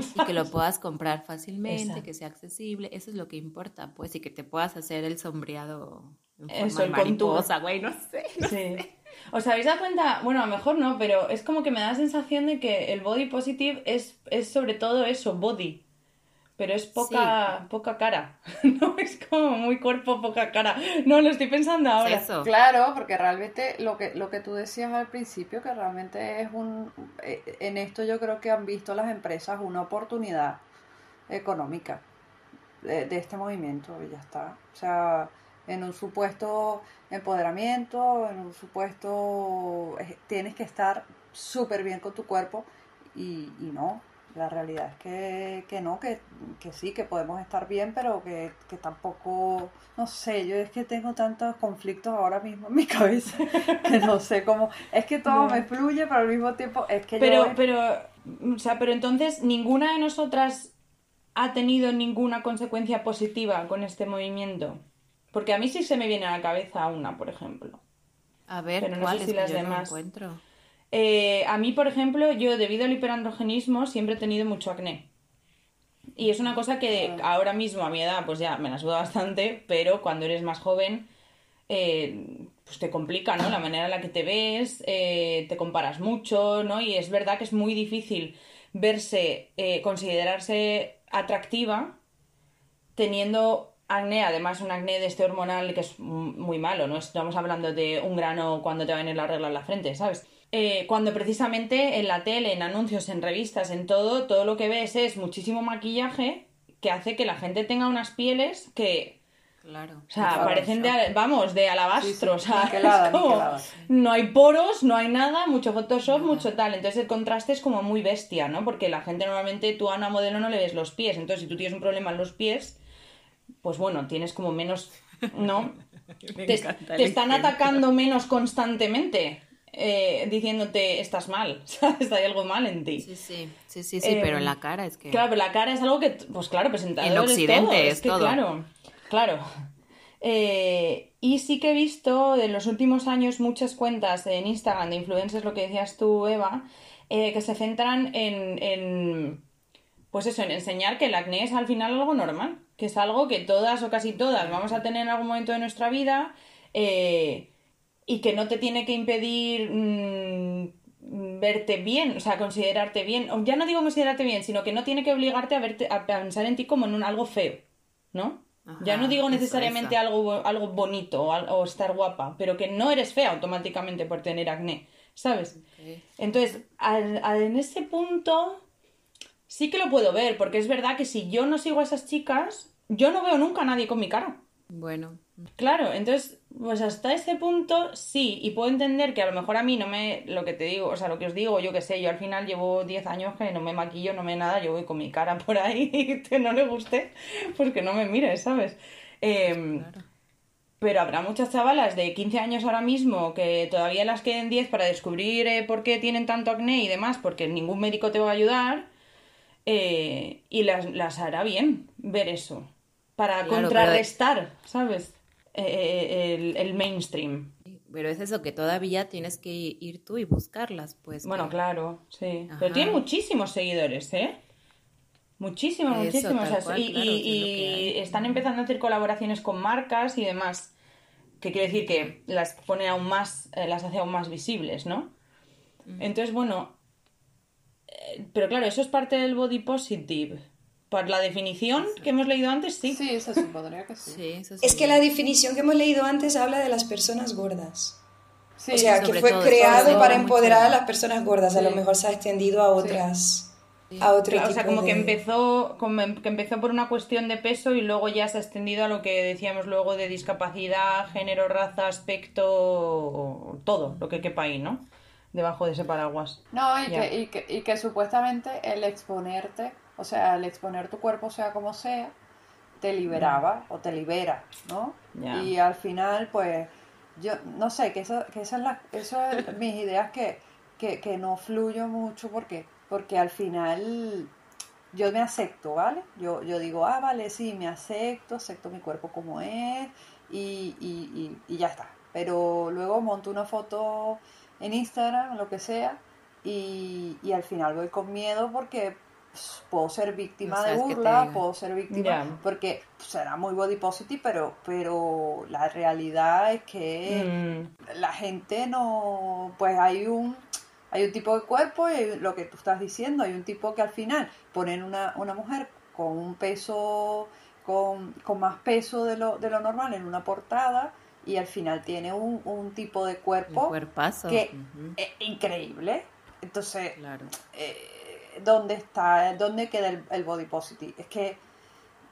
y que lo puedas comprar fácilmente, que sea accesible, eso es lo que importa, pues, y que te puedas hacer el sombreado en forma eso, de mariposa, güey, no sé. sí. ¿Os habéis dado cuenta? Bueno, a lo mejor no, pero es como que me da la sensación de que el body positive es, es sobre todo eso, body pero es poca, poca cara, ¿no? Es como muy cuerpo, poca cara. No, lo estoy pensando ahora. Claro, porque realmente lo que, lo que tú decías al principio, que realmente es un... Eh, en esto yo creo que han visto las empresas una oportunidad económica de, este movimiento y ya está. O sea, en un supuesto empoderamiento, en un supuesto... tienes que estar súper bien con tu cuerpo y, y no, la realidad es que, que no, que, que, sí, que podemos estar bien, pero que, que, tampoco, no sé, yo es que tengo tantos conflictos ahora mismo en mi cabeza que no sé cómo, es que todo me fluye, pero al mismo tiempo es que pero, yo... Pero, o sea, pero entonces ninguna de nosotras ha tenido ninguna consecuencia positiva con este movimiento. Porque a mí sí se me viene a la cabeza una, por ejemplo. A ver, pero no sé si las demás. encuentro. Eh, a mí, por ejemplo, yo debido al hiperandrogenismo siempre he tenido mucho acné. Y es una cosa que ahora mismo, a mi edad, pues ya me la suda bastante, pero cuando eres más joven, eh, pues te complica, ¿no? La manera en la que te ves, eh, te comparas mucho, ¿no? Y es verdad que es muy difícil verse, considerarse atractiva teniendo acné, además un acné de este hormonal que es muy malo, no estamos hablando de un grano cuando te va a venir la regla en la frente, ¿sabes? Eh, cuando precisamente en la tele, en anuncios, en revistas, en todo, todo lo que ves es muchísimo maquillaje que hace que la gente tenga unas pieles que Claro. O sea, parecen de, vamos, de alabastro, o sea, no hay poros, no hay nada, mucho Photoshop, mucho tal. Entonces el contraste es como muy bestia, ¿no? Porque la gente normalmente, tú a una modelo no le ves los pies, entonces si tú tienes un problema en los pies, pues bueno, tienes como menos, ¿no? te, están atacando menos constantemente. Eh, diciéndote estás mal, ¿sabes? Hay algo mal en ti. Sí, sí, sí, sí, sí pero en la cara es que... Claro, pero la cara es algo que, pues claro, presentado En Occidente es todo. Claro, claro. Eh, y sí que he visto en los últimos años muchas cuentas en Instagram de influencers, lo que decías tú, Eva, eh, que se centran en, en, pues eso, en enseñar que el acné es al final algo normal, que es algo que todas o casi todas vamos a tener en algún momento de nuestra vida. Eh, y que no te tiene que impedir mm, verte bien, o sea, considerarte bien. O ya no digo considerarte bien, sino que no tiene que obligarte a, verte, a pensar en ti como en un algo feo, ¿no? ya no digo necesariamente algo, algo bonito o, estar guapa, pero que no eres fea automáticamente por tener acné, ¿sabes? Entonces, en ese punto sí que lo puedo ver, porque es verdad que si yo no sigo a esas chicas, yo no veo nunca a nadie con mi cara. Bueno. Claro, entonces, pues hasta ese punto sí, y puedo entender que a lo mejor a mí no me, lo que te digo, o sea, lo que os digo, yo que sé, yo al final llevo 10 años que no me maquillo, no me nada, yo voy con mi cara por ahí y que no le guste, pues que no me mire, ¿sabes? Em, pero habrá muchas chavalas de 15 años ahora mismo que todavía las queden 10 para descubrir eh, por qué tienen tanto acné y demás, porque ningún médico te va a ayudar, eh, y las, las hará bien ver eso para contrarrestar, ¿sabes? Eh, eh, el, mainstream. Pero es eso que todavía tienes que ir tú y buscarlas, pues. Bueno, claro, sí. Pero tiene muchísimos seguidores, ¿eh? Muchísimos, muchísimos. y, están empezando a hacer colaboraciones con marcas y demás. Que quiere decir que las pone aún más, eh, las hace aún más visibles, ¿no? Entonces, bueno. pero claro, eso es parte del body positive Por la definición que hemos leído antes, sí. Sí, se supondría que sí. Sí, eso Es que la definición que hemos leído antes habla de las personas gordas. Sí, o sea, que fue todo, creado todo, para empoderar a las personas gordas. A lo mejor se ha extendido a otras. A otro Claro, o sea, como que empezó, como em- que empezó por una cuestión de peso y luego ya se ha extendido a lo que decíamos luego de discapacidad, género, raza, aspecto, todo lo que quepa ahí, ¿no? Debajo de ese paraguas. No, y, que, y, que, y que supuestamente el exponerte, o sea, el exponer tu cuerpo sea como sea, te liberaba o te libera, ¿no? Y al final, pues, yo no sé, que eso, que esas las, eso es mis ideas que, que, que no fluyo mucho porque, porque al final yo me acepto, ¿vale? Yo, yo digo, ah, vale, sí, me acepto, acepto mi cuerpo como es y, y, y, y ya está. Pero luego monto una foto en Instagram, lo que sea, y, y al final voy con miedo porque puedo ser víctima No de burla, puedo ser víctima, porque será muy body positive, pero, pero la realidad es que Mm, la gente no, pues hay un, hay un tipo de cuerpo y lo que tú estás diciendo, hay un tipo que al final ponen una, una mujer con un peso, con, con más peso de lo, de lo normal en una portada y al final tiene un, un tipo de cuerpo que es increíble. Entonces, Claro. eh, ¿dónde está, dónde queda el, el body positive? Es que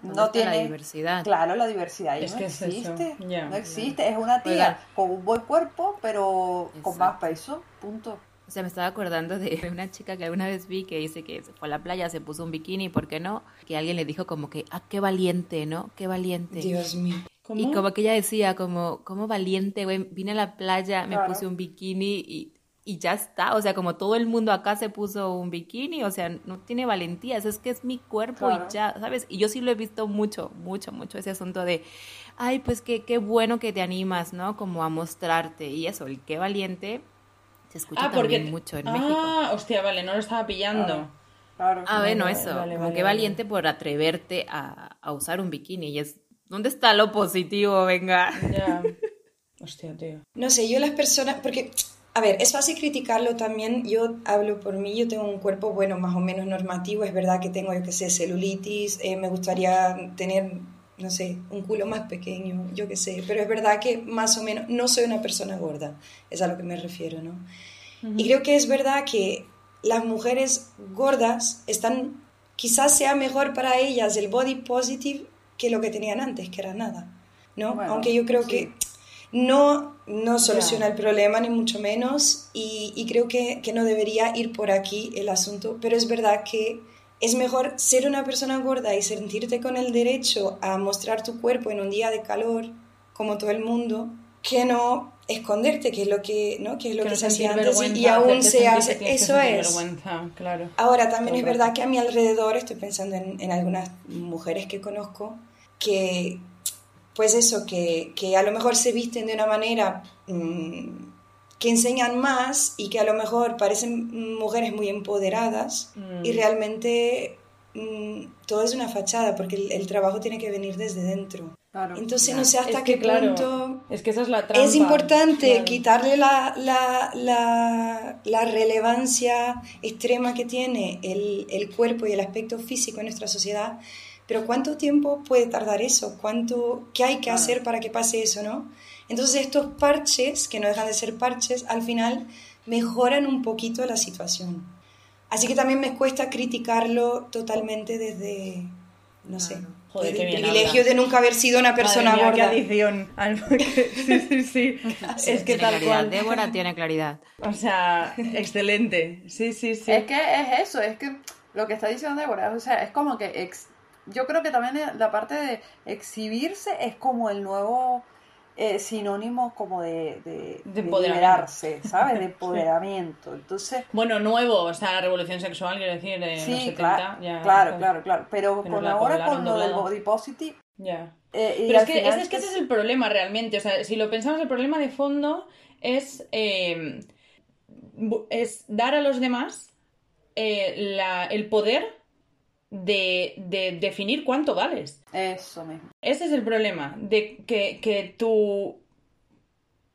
¿Dónde no tiene... la diversidad. Claro, la diversidad ahí Es no que es eso, existe. ya. no existe. Es una tía con un buen cuerpo, pero con Exacto. más peso. Punto. O sea, me estaba acordando de una chica que alguna vez vi que dice que se fue a la playa, se puso un bikini, ¿por qué no? Que alguien le dijo como que, ah, qué valiente, ¿no? Qué valiente. Dios mío. ¿Cómo? Y como que ella decía, como, como valiente, güey, vine a la playa, me Claro. puse un bikini y, y ya está. O sea, como todo el mundo acá se puso un bikini, o sea, no tiene valentía, eso es que es mi cuerpo Claro. y ya, ¿sabes? Y yo sí lo he visto mucho, mucho, mucho, ese asunto de, ay, pues qué, qué bueno que te animas, ¿no? Como a mostrarte. Y eso, el qué valiente, se escucha Ah, porque... también mucho en ah, México. hostia, vale, no lo estaba pillando. Claro. Ah, bueno, vale, eso, vale, como vale, vale. valiente por atreverte a, a usar un bikini. Y es, ¿dónde está lo positivo? Venga. Ya. Hostia, tío. No sé, yo las personas, porque, a ver, es fácil criticarlo también, yo hablo por mí, yo tengo un cuerpo, bueno, más o menos normativo, es verdad que tengo, yo qué sé, celulitis, eh, me gustaría tener, no sé, un culo más pequeño, yo qué sé, pero es verdad que más o menos no soy una persona gorda, es a lo que me refiero, ¿no? Y creo que es verdad que las mujeres gordas están, quizás sea mejor para ellas el body positive que lo que tenían antes, que era nada, ¿no? Bueno, Aunque yo creo sí. que no, no soluciona el problema, ni mucho menos, y, y creo que, que no debería ir por aquí el asunto, pero es verdad que es mejor ser una persona gorda y sentirte con el derecho a mostrar tu cuerpo en un día de calor, como todo el mundo, que no esconderte, que es lo que, ¿no? que es lo que, se hacía antes y- aún se hace. Eso es. vergüenza, claro. Ahora, también Todo es verdad que a mi alrededor, estoy pensando en, en algunas mujeres que conozco, que, pues eso, que, que a lo mejor se visten de una manera mm, que enseñan más y que a lo mejor parecen mujeres muy empoderadas y Mm. realmente mm, todo es una fachada porque el, el trabajo tiene que venir desde dentro. Claro. Entonces no sé hasta Es qué que, claro, punto... Es que esa es la trampa. Es importante quitarle la, la, la, la relevancia extrema que tiene el, el cuerpo y el aspecto físico en nuestra sociedad, pero ¿cuánto tiempo puede tardar eso? ¿Cuánto, ¿Qué hay que hacer para que pase eso? ¿no? Entonces estos parches, que no dejan de ser parches, al final mejoran un poquito la situación. Así que también me cuesta criticarlo totalmente desde, no sé, Joder, desde el privilegio habla. de nunca haber sido una persona mía, gorda. qué adición. al- sí, sí, sí. es que tal claridad. cual. Débora tiene claridad. O sea, excelente. Sí, sí, sí. Es que es eso, es que lo que está diciendo Débora, o sea, es como que ex- yo creo que también la parte de exhibirse es como el nuevo eh, sinónimo como de, de, De de empoderamiento. liberarse, ¿sabes? De empoderamiento. Entonces, Bueno, nuevo, o sea, la revolución sexual, quiero decir, de los sí, 70. claro, ya, claro, pues, claro, claro. Pero con ahora con lo del body positive. Ya. eh, Pero es que, ese, es que ese es el problema realmente. O sea, si lo pensamos, el problema de fondo es, eh, bu- es dar a los demás eh, la- el poder de, de definir cuánto vales. Eso mismo. Ese es el problema, de que, que tu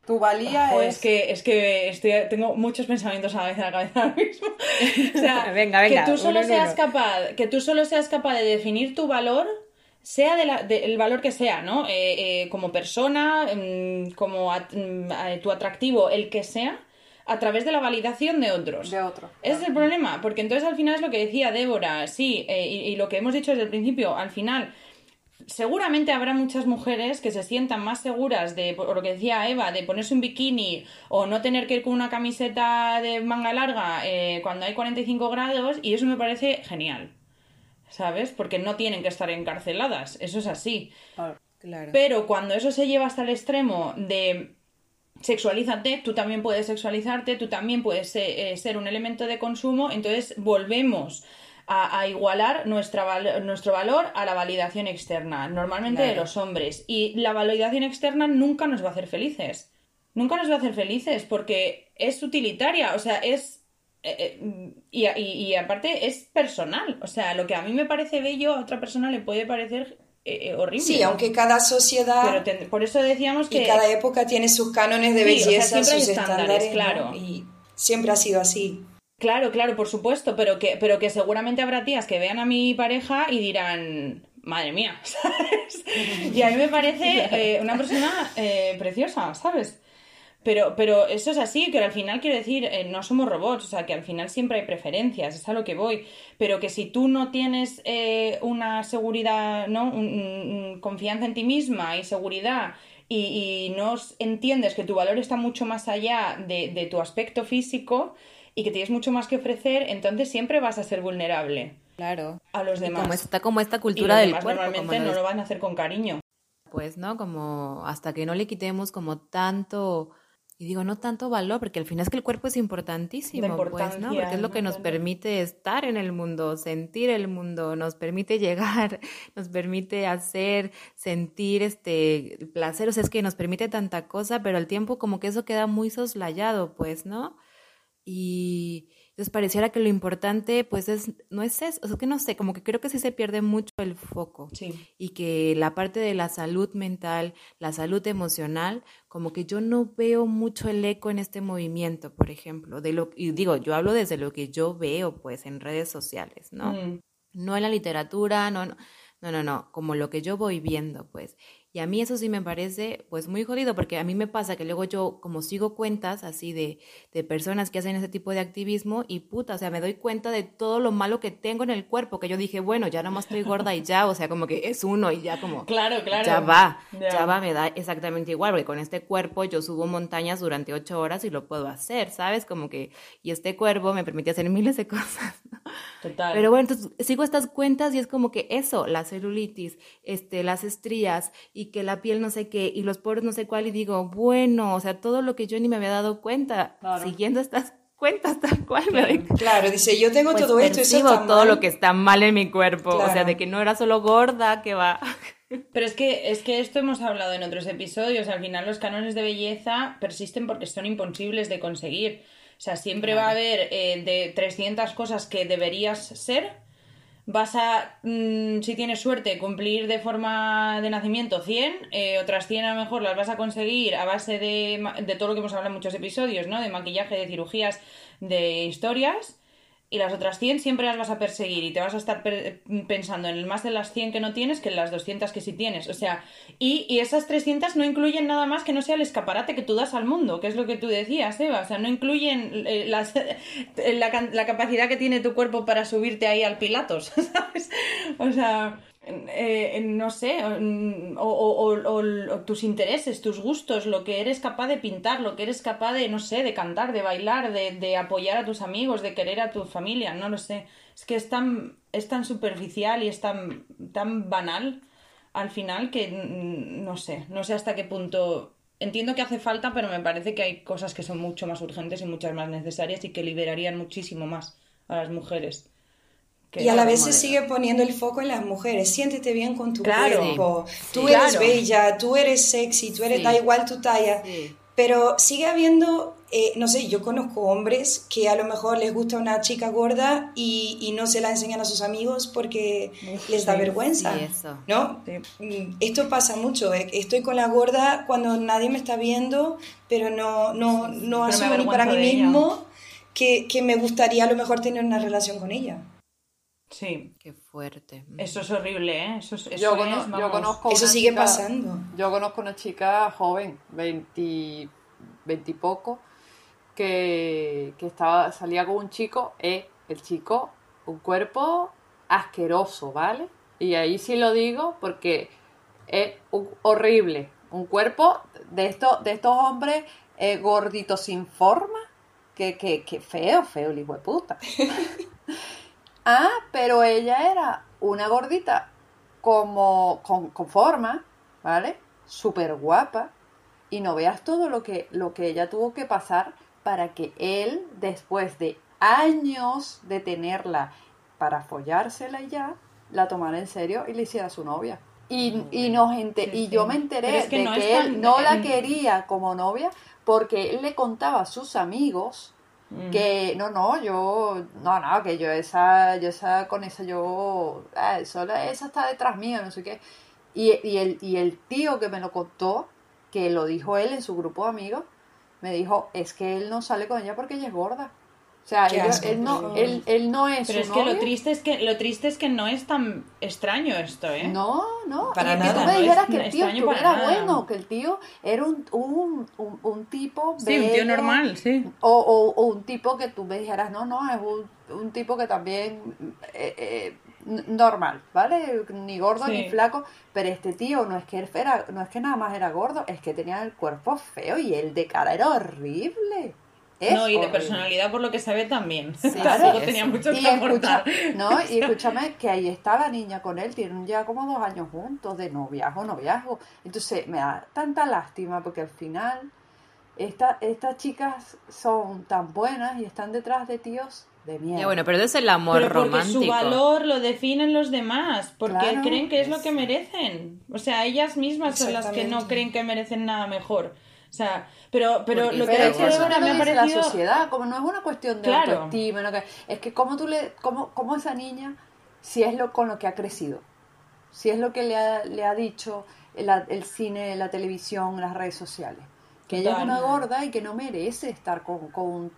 Tu valía es... es que, es que estoy, tengo muchos pensamientos a la vez en la cabeza ahora mismo. O sea, Venga, venga, que tú solo uno seas uno. capaz, que tú solo seas capaz de definir tu valor, sea de la- de- el valor que sea, ¿no? Eh, eh, como persona, mm, como at- mm, eh, tu atractivo, el que sea, a través de la validación de otros. De otro. Ese es el problema, porque entonces al final es lo que decía Débora, sí, eh, y, y lo que hemos dicho desde el principio, al final seguramente habrá muchas mujeres que se sientan más seguras de, por lo que decía Eva, de ponerse un bikini o no tener que ir con una camiseta de manga larga eh, cuando hay 45 grados y eso me parece genial, ¿sabes? Porque no tienen que estar encarceladas, eso es así. Claro. Pero cuando eso se lleva hasta el extremo de sexualízate, tú también puedes sexualizarte, tú también puedes eh, ser un elemento de consumo, entonces volvemos a, a igualar nuestra val- nuestro valor a la validación externa, normalmente de los hombres. Y la validación externa nunca nos va a hacer felices. Nunca nos va a hacer felices porque es utilitaria, o sea, es... eh, eh, y, y- y aparte es personal, o sea, lo que a mí me parece bello a otra persona le puede parecer eh, eh, horrible. Sí, aunque cada sociedad Pero ten- por eso decíamos que y cada época tiene sus cánones de Sí, o sea, belleza, sus estándares, estándares, claro. ¿no? Y siempre ha sido así. Claro, claro, por supuesto, pero que, pero que seguramente habrá tías que vean a mi pareja y dirán, madre mía, ¿sabes? Y a mí me parece eh, una persona eh, preciosa, ¿sabes? Pero, pero eso es así, que al final quiero decir, eh, no somos robots, o sea, que al final siempre hay preferencias, es a lo que voy. Pero que si tú no tienes eh, una seguridad, ¿no? Un- confianza en ti misma y seguridad y, y no entiendes que tu valor está mucho más allá de, de tu aspecto físico y que tienes mucho más que ofrecer, entonces siempre vas a ser vulnerable Claro. a los Y demás. como está como esta Y cultura los del demás cuerpo, normalmente no lo van a hacer con cariño. pues, ¿no? Como hasta que no le quitemos como tanto, y digo, no tanto valor, porque al final es que el cuerpo es importantísimo, pues, ¿no? Porque es lo que nos permite estar en el mundo, sentir el mundo, nos permite llegar, nos permite hacer, sentir este placer, o sea, es que nos permite tanta cosa, pero al tiempo como que eso queda muy soslayado, pues, ¿no? Y entonces pareciera que lo importante, pues, es, no es eso, o sea, que no sé, como que creo que sí se pierde mucho el foco Sí. y que la parte de la salud mental, la salud emocional, como que yo no veo mucho el eco en este movimiento, por ejemplo, de lo y digo, yo hablo desde lo que yo veo pues en redes sociales, ¿no? Mm. No en la literatura, no, no, no, no, no, como lo que yo voy viendo, pues. Y a mí eso sí me parece, pues, muy jodido, porque a mí me pasa que luego yo, como sigo cuentas así de, de personas que hacen ese tipo de activismo, y puta, o sea, me doy cuenta de todo lo malo que tengo en el cuerpo, que yo dije, bueno, ya nomás estoy gorda y ya, o sea, como que es uno y ya como... Claro, claro. Ya va, Ya. ya va, me da exactamente igual, porque con este cuerpo yo subo montañas durante ocho horas y lo puedo hacer, ¿sabes? Como que, y este cuerpo me permite hacer miles de cosas. Total. Pero bueno, entonces sigo estas cuentas y es como que eso, la celulitis, este, las estrías y que la piel no sé qué y los poros no sé cuál y digo, bueno, o sea, todo lo que yo ni me había dado cuenta, Claro. siguiendo estas cuentas tal cual me doy Claro, dice, yo tengo pues todo esto, eso está todo mal. lo que está mal en mi cuerpo, o sea, de que no era solo gorda, que va. Pero es que, es que esto hemos hablado en otros episodios. Al final los cánones de belleza persisten porque son imposibles de conseguir. O sea, siempre va a haber eh, de 300 cosas que deberías ser. Vas a, mm, si tienes suerte, cumplir de forma de nacimiento 100. eh, otras 100 a lo mejor las vas a conseguir a base de, de todo lo que hemos hablado en muchos episodios, ¿no? De maquillaje, de cirugías, de historias. Y las otras 100 siempre las vas a perseguir y te vas a estar pensando en el más de las 100 que no tienes que en las 200 que sí tienes. O sea, y, y esas 300 no incluyen nada más que no sea el escaparate que tú das al mundo, que es lo que tú decías, Eva. O sea, no incluyen eh, las- la, la capacidad que tiene tu cuerpo para subirte ahí al Pilatos, ¿sabes? O sea, eh, no sé, o, tus intereses, tus gustos, lo que eres capaz de pintar, lo que eres capaz de, no sé, de cantar, de bailar, de, de apoyar a tus amigos, de querer a tu familia, no lo sé. Es que es tan, es tan superficial y es tan, tan banal al final que no sé, no sé hasta qué punto. Entiendo que hace falta, pero me parece que hay cosas que son mucho más urgentes y muchas más necesarias y que liberarían muchísimo más a las mujeres. Y a la vez se sigue poniendo el foco en las mujeres. Siéntete bien con tu Claro. cuerpo. Sí. Tú Sí. eres Claro. bella, tú eres sexy, tú eres, Sí. da igual tu talla. Pero sigue habiendo, eh, no sé, yo conozco hombres que a lo mejor les gusta una chica gorda y, y no se la enseñan a sus amigos porque les da vergüenza. Eso. ¿No? Mm, Esto pasa mucho. eh, Estoy con la gorda cuando nadie me está viendo, pero no, no, no Pero asumo ni para mí ella. mismo que, que me gustaría a lo mejor tener una relación con ella. Sí, Qué fuerte. eso es horrible, ¿eh? Eso, es- eso Yo, es, cono- yo vamos, conozco Eso sigue chica- pasando. Yo conozco una chica joven, 20, 20 y poco, que, que estaba, salía con un chico, eh, el chico, un cuerpo asqueroso, ¿vale? Y ahí sí lo digo porque es un- horrible. Un cuerpo de, estos de estos hombres eh, gorditos sin forma, que, que, que feo, feo el hijo de puta. ah, pero ella era una gordita como con, con forma, ¿vale? Súper guapa. Y no veas todo lo que, lo que ella tuvo que pasar para que él, después de años de tenerla para follársela y ya, la tomara en serio y le hiciera su novia. Y, y, nos Sí, y yo me enteré Pero es que de no que él tan- no la quería como novia porque él le contaba a sus amigos Mm. que no, no, yo, no, no, que yo esa, yo esa, con esa yo, ah, eso, la- esa está detrás mío, no sé qué. Y, y, el, y el tío que me lo contó, que lo dijo él en su grupo de amigos, me dijo, es que él no sale con ella porque ella es gorda. O sea, asco, él, no, él, él no es Pero su es que lo triste es que lo triste es que no es tan extraño esto, ¿eh? No, no, Para y que nada, tú me no dijeras es que el tío nada. bueno, que el tío era un, un, un, un tipo Sí, un tío normal, sí. O, o- o un tipo que tú me dijeras, no, no, es un, un tipo que también eh, eh, normal, ¿vale? Ni gordo Sí. ni flaco, pero este tío no es que era, no es que nada más era gordo, es que tenía el cuerpo feo y el de cara era horrible. Es no, y de personalidad por lo que se ve también. Claro. Tenía mucho Y que escucha, aportar. no, y escúchame que ahí está la niña con él, tienen ya como dos años juntos de noviazgo, noviazgo. Entonces me da tanta lástima porque al final esta, estas chicas son tan buenas y están detrás de tíos de mierda. Ya, bueno, pero es el amor Pero porque romántico. su valor lo definen los demás, porque Claro. creen que es lo que merecen. O sea, ellas mismas son las que no creen que merecen nada mejor. O sea, pero, pero Porque lo que es que me dice la parecido... sociedad, como no es una cuestión de Claro. autoestima, no que- es que como tú le, como, como esa niña, si es lo con lo que ha crecido, si es lo que le ha, le ha dicho el cine, la televisión, las redes sociales, que ella es una gorda y que no merece estar con, con un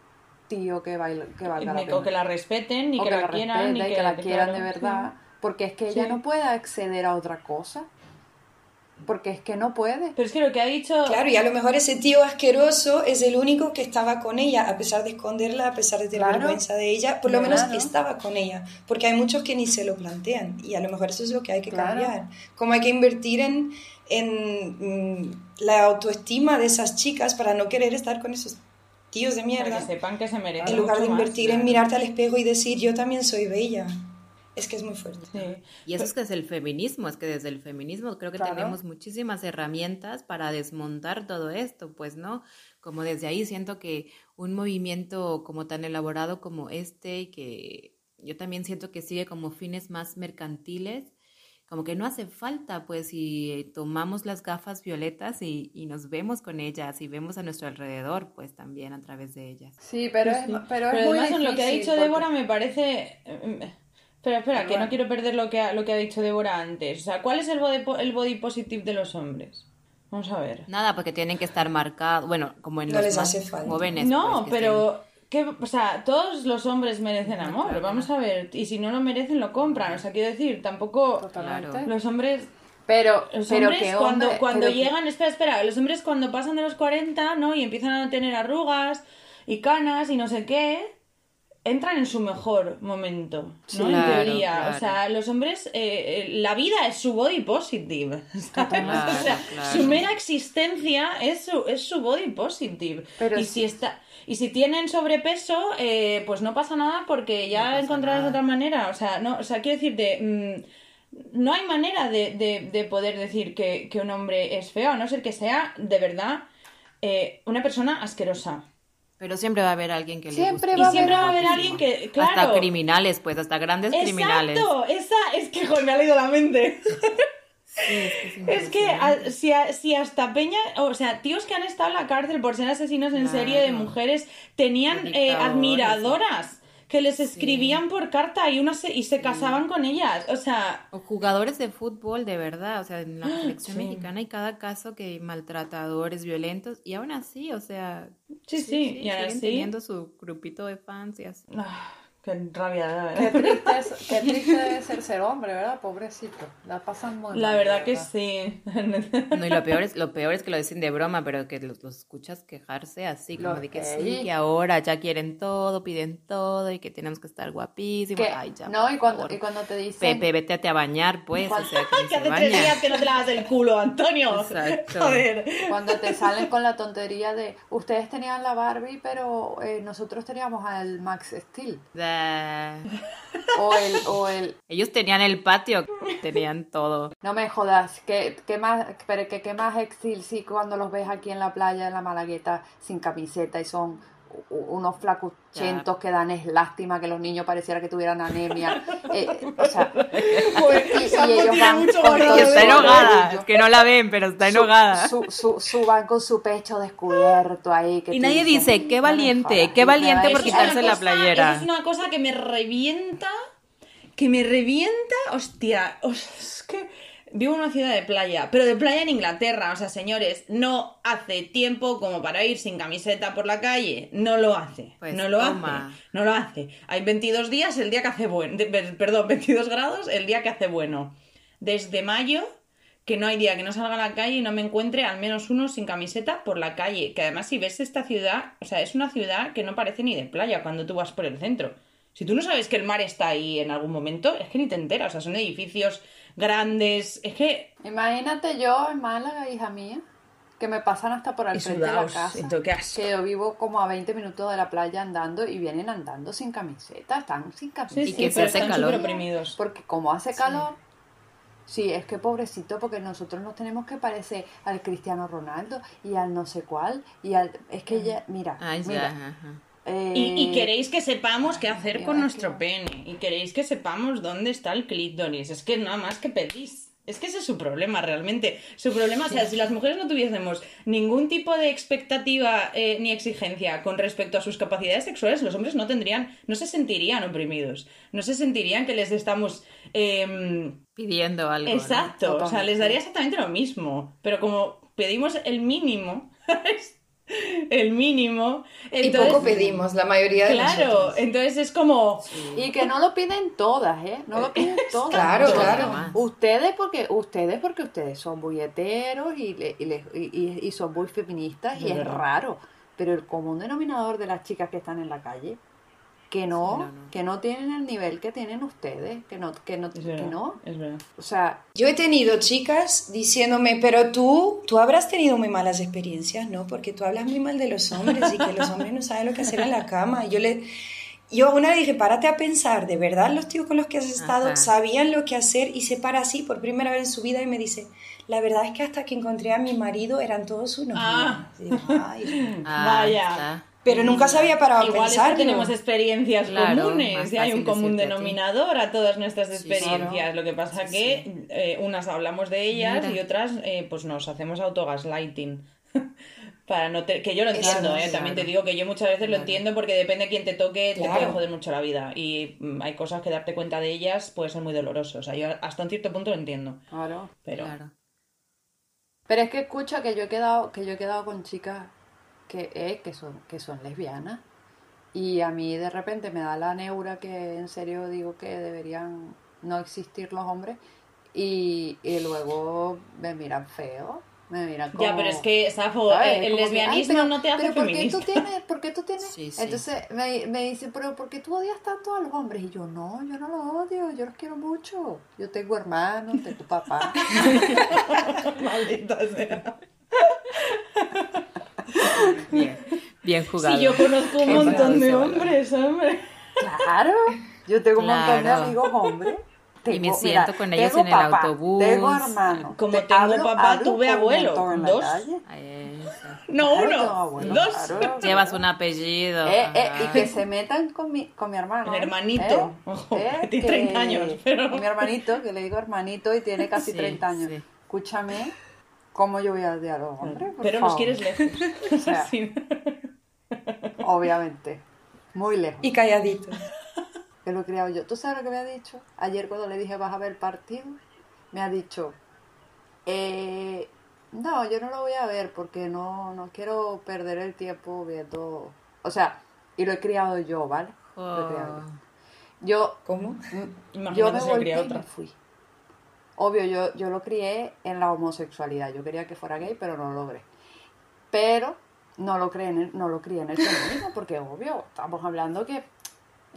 tío que, baila, que valga la Ni- pena. o que la respeten, O que, la, quieran, respeten y que, la quieran claro, de verdad, porque es que ella Sí. no puede acceder a otra cosa, porque es que no puede. Pero es que lo que ha dicho... Claro, y a lo mejor ese tío asqueroso es el único que estaba con ella, a pesar de esconderla, a pesar de tener Claro. vergüenza de ella, por lo Claro. menos estaba con ella, porque hay muchos que ni se lo plantean, y a lo mejor eso es lo que hay que Claro. cambiar. Como hay que invertir en, en mm, la autoestima de esas chicas para no querer estar con esos tíos de para mierda, que sepan que se merecen en lugar de más. invertir en mirarte al espejo y decir yo también soy bella. Es que es muy fuerte. Sí. Y eso es que es el feminismo, es que desde el feminismo creo que Claro. tenemos muchísimas herramientas para desmontar todo esto, pues, ¿no? Como desde ahí siento que un movimiento como tan elaborado como este, que yo también siento que sigue como fines más mercantiles, como que no hace falta, pues, si tomamos las gafas violetas y, y nos vemos con ellas y vemos a nuestro alrededor, pues, también a través de ellas. Sí, pero Pues es, sí. pero es muy además en lo que ha dicho porque- Débora me parece... Espera, espera, que Bueno. no quiero perder lo que ha, lo que ha dicho Débora antes. O sea, ¿cuál es el body, po- el body positive de los hombres? Vamos a ver. Nada, porque tienen que estar marcados, bueno, como en No los les más hace falta. jóvenes. No, pues, que pero... ¿qué? O sea, todos los hombres merecen amor, claro. vamos a ver. Y si no lo merecen, lo compran. O sea, quiero decir, tampoco... Totalmente. Claro. Los hombres Pero, Los pero hombres que cuando, hombre- cuando pero que- llegan, espera, espera, los hombres cuando pasan de los 40, ¿no? Y empiezan a tener arrugas y canas y no sé qué, entran en su mejor momento, ¿no? Sí, en claro, teoría. claro. O sea, los hombres, eh, eh, la vida es su body positive, ¿sabes? Claro, o sea, claro. su mera existencia es su, es su body positive. Pero y sí. si está... Y si tienen sobrepeso, eh, pues no pasa nada porque ya pasa encontrarás otra manera. O sea, no, o sea, quiero decirte, mm, no hay manera de, de- de poder decir que, que un hombre es feo, a no ser que sea de verdad eh, una persona asquerosa. Pero siempre va a haber alguien que Siempre le guste. va a Y siempre va a haber alguien que, claro. Hasta criminales, pues, hasta grandes criminales. Exacto, esa es que joder, me ha leído la mente. es que, si, hasta Peña, o sea, tíos que han estado en la cárcel por ser asesinos en serie de mujeres, tenían eh, admiradoras que les escribían por carta y unas se, y se casaban con ellas, o sea... O jugadores de fútbol, de verdad, o sea, en la selección mexicana hay cada caso que hay maltratadores, violentos, y aún así, o sea... Sí, sí, y siguen teniendo su grupito de fans y así. Ah. Qué rabia, ¿verdad? Qué triste, es, qué triste debe ser ser hombre, ¿verdad? Pobrecito. La pasan muy La verdad, que sí. No, y lo peor, es, lo peor es que lo dicen de broma, pero que los, escuchas quejarse así, como de que sí, que ahora ya quieren todo, piden todo y que tenemos que estar guapísimos. Ay, ya, no, y cuando, y cuando te dicen... Pepe, vete a, bañar, pues. O sea, que, que hace tres días que no te lavas el culo, Antonio. Exacto. Joder. Cuando te salen con la tontería de, ustedes tenían la Barbie, pero eh, nosotros teníamos al Max Steel. O el, o el... Ellos tenían el patio, tenían todo. No me jodas, ¿qué, qué más, pero que, qué más exil si cuando los ves aquí en la playa, en la Malagueta, sin camiseta y son unos flacuchentos que dan es lástima que los niños pareciera que tuvieran anemia. Eh, o sea, pues, y, ellos van con está enojada, es que no la ven, pero está enojada. Su, su, su, van con su pecho descubierto ahí. Que y nadie dice, qué valiente, qué valiente por quitarse la playera. es una cosa que me revienta, que me revienta, hostia, es que Vivo en una ciudad de playa, pero de playa en Inglaterra. O sea, señores, no hace tiempo como para ir sin camiseta por la calle. No lo hace. Pues no lo hace. No lo hace. Hay 22 días el día que hace bueno. Perdón, 22 grados el día que hace bueno. Desde mayo, que no hay día que no salga a la calle y no me encuentre al menos uno sin camiseta por la calle. Que además, si ves esta ciudad, o sea, es una ciudad que no parece ni de playa cuando tú vas por el centro. Si tú no sabes que el mar está ahí en algún momento, es que ni te enteras. O sea, son edificios grandes. Es que. Imagínate yo en Málaga, hija mía, que me pasan hasta por el frente de la casa. Que yo vivo como a 20 minutos de la playa andando y vienen andando sin camiseta, están sin camiseta. y que se hace calor. Porque como hace calor. Sí, es que pobrecito, porque nosotros nos tenemos que parecer al Cristiano Ronaldo y al no sé cuál, y al... Es que ella, mira, mira, y, eh, queréis que sepamos qué hacer con nuestro pene. Y queréis que sepamos dónde está el clítoris. Es que nada más que pedís. Es que ese es su problema realmente. Su problema, o sea, si las mujeres no tuviésemos ningún tipo de expectativa eh, ni exigencia con respecto a sus capacidades sexuales, los hombres no tendrían, no se sentirían oprimidos. No se sentirían que les estamos em, pidiendo algo. Exacto. O sea, les daría exactamente lo mismo. Pero como pedimos el mínimo, el mínimo. y poco pedimos, la mayoría de Claro, entonces es como... Y que no lo piden todas, ¿eh? No lo piden todas. claro, claro. Ustedes porque, ustedes porque ustedes son muy heteros y, y, y son muy feministas y es raro. Pero el común denominador de las chicas que están en la calle que no, que no tienen el nivel que tienen ustedes, que no, que no, es verdad, que no. Es verdad. O sea, yo he tenido chicas diciéndome, pero tú, tú habrás tenido muy malas experiencias, ¿no? Porque tú hablas muy mal de los hombres y que los hombres no saben lo que hacer en la cama. Y yo le, yo una vez dije, párate a pensar, ¿de verdad los tíos con los que has estado sabían lo que hacer? Y se para así por primera vez en su vida y me dice, la verdad es que hasta que encontré a mi marido eran todos unos. Ah. ah Vaya. Pero nunca se había parado Igual a pensar. Es que tenemos experiencias comunes y hay un común denominador a todas nuestras experiencias. Lo que pasa que eh, unas hablamos de ellas y otras eh, pues nos hacemos autogaslighting. Para no que yo lo entiendo, ¿eh? también te digo que yo muchas veces lo entiendo porque depende de quién te toque, te puede joder mucho la vida. Y mm, hay cosas que darte cuenta de ellas puede ser muy doloroso. O sea, yo hasta un cierto punto lo entiendo. Claro. Pero, pero es que escucha que yo he quedado, que yo he quedado con chicas que, eh, que, son, que son lesbianas. Y a mí de repente me da la neura que en serio digo que deberían no existir los hombres y, y luego me miran feo. Me miran como, ya, pero es que, Safo, el lesbianismo no te hace pero ¿por qué tú tienes? ¿Por qué tú tienes? Entonces me, me dicen, pero ¿por qué tú odias tanto a los hombres? Y yo, no, yo no los odio, yo los quiero mucho. Yo tengo hermanos, tengo papá. Maldita sea. Bien, bien jugado. Sí, yo conozco un montón de hombres, hombre. Claro, yo tengo un montón de amigos hombres. y me siento con ellos en el autobús. Tengo hermanos. Como tengo papá, tuve abuelo. Dos. No, uno. Dos. Llevas un apellido. Eh, eh, y que se metan con mi, con mi hermano. El hermanito. ¿eh? Ojo, tiene 30 años. Pero... Mi hermanito, que le digo hermanito y tiene casi 30 años. escúchame, ¿cómo yo voy a odiar a los hombres? Por Pero los favor. quieres lejos. O sea, Sí. obviamente, muy lejos. Y calladito. que lo he criado yo. ¿Tú sabes lo que me ha dicho? Ayer cuando le dije, vas a ver el partido, me ha dicho, eh, no, yo no lo voy a ver porque no, no quiero perder el tiempo viendo... O sea, y lo he criado yo, ¿vale? Lo he criado yo. Yo, ¿Cómo? yo Imagínate me volteé y otra. me fui. Obvio, yo, yo lo crié en la homosexualidad. Yo quería que fuera gay, pero no lo logré. Pero no lo, creé en el, no lo crié en el feminismo, porque obvio, estamos hablando que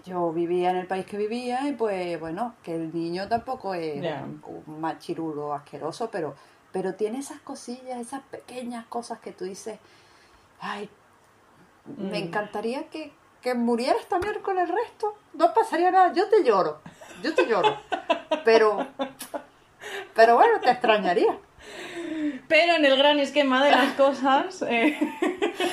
yo vivía en el país que vivía y pues bueno, que el niño tampoco es un, un machirulo asqueroso, pero, pero tiene esas cosillas, esas pequeñas cosas que tú dices, ay, me Mm. encantaría que, que murieras también con el resto, no pasaría nada, yo te lloro, yo te lloro, pero, pero bueno, te extrañaría. Pero en el gran esquema de las cosas. eh,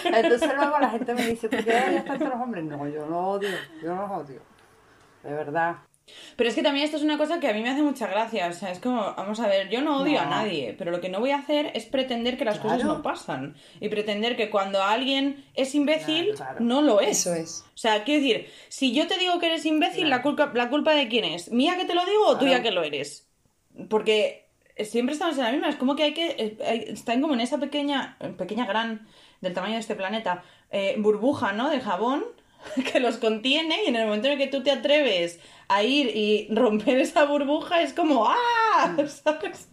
Entonces luego la gente me dice, ¿por qué odias tanto a los hombres? No, yo no odio, yo no los odio, de verdad. Pero es que también esto es una cosa que a mí me hace mucha gracia. O sea, es como, vamos a ver, yo no odio a nadie, pero lo que no voy a hacer es pretender que las cosas no pasan. Y pretender que cuando alguien es imbécil, Claro, claro. no lo es. Eso es. O sea, quiero decir, si yo te digo que eres imbécil, la, culpa, ¿la culpa de quién es? ¿Mía que te lo digo o tuya que lo eres? Porque siempre estamos en la misma. Es como que hay que. hay- Están como en esa pequeña, pequeña gran, del tamaño de este planeta, eh, burbuja, ¿no? De jabón que los contiene y en el momento en el que tú te atreves a ir y romper esa burbuja es como ¡ah! ¿Sabes?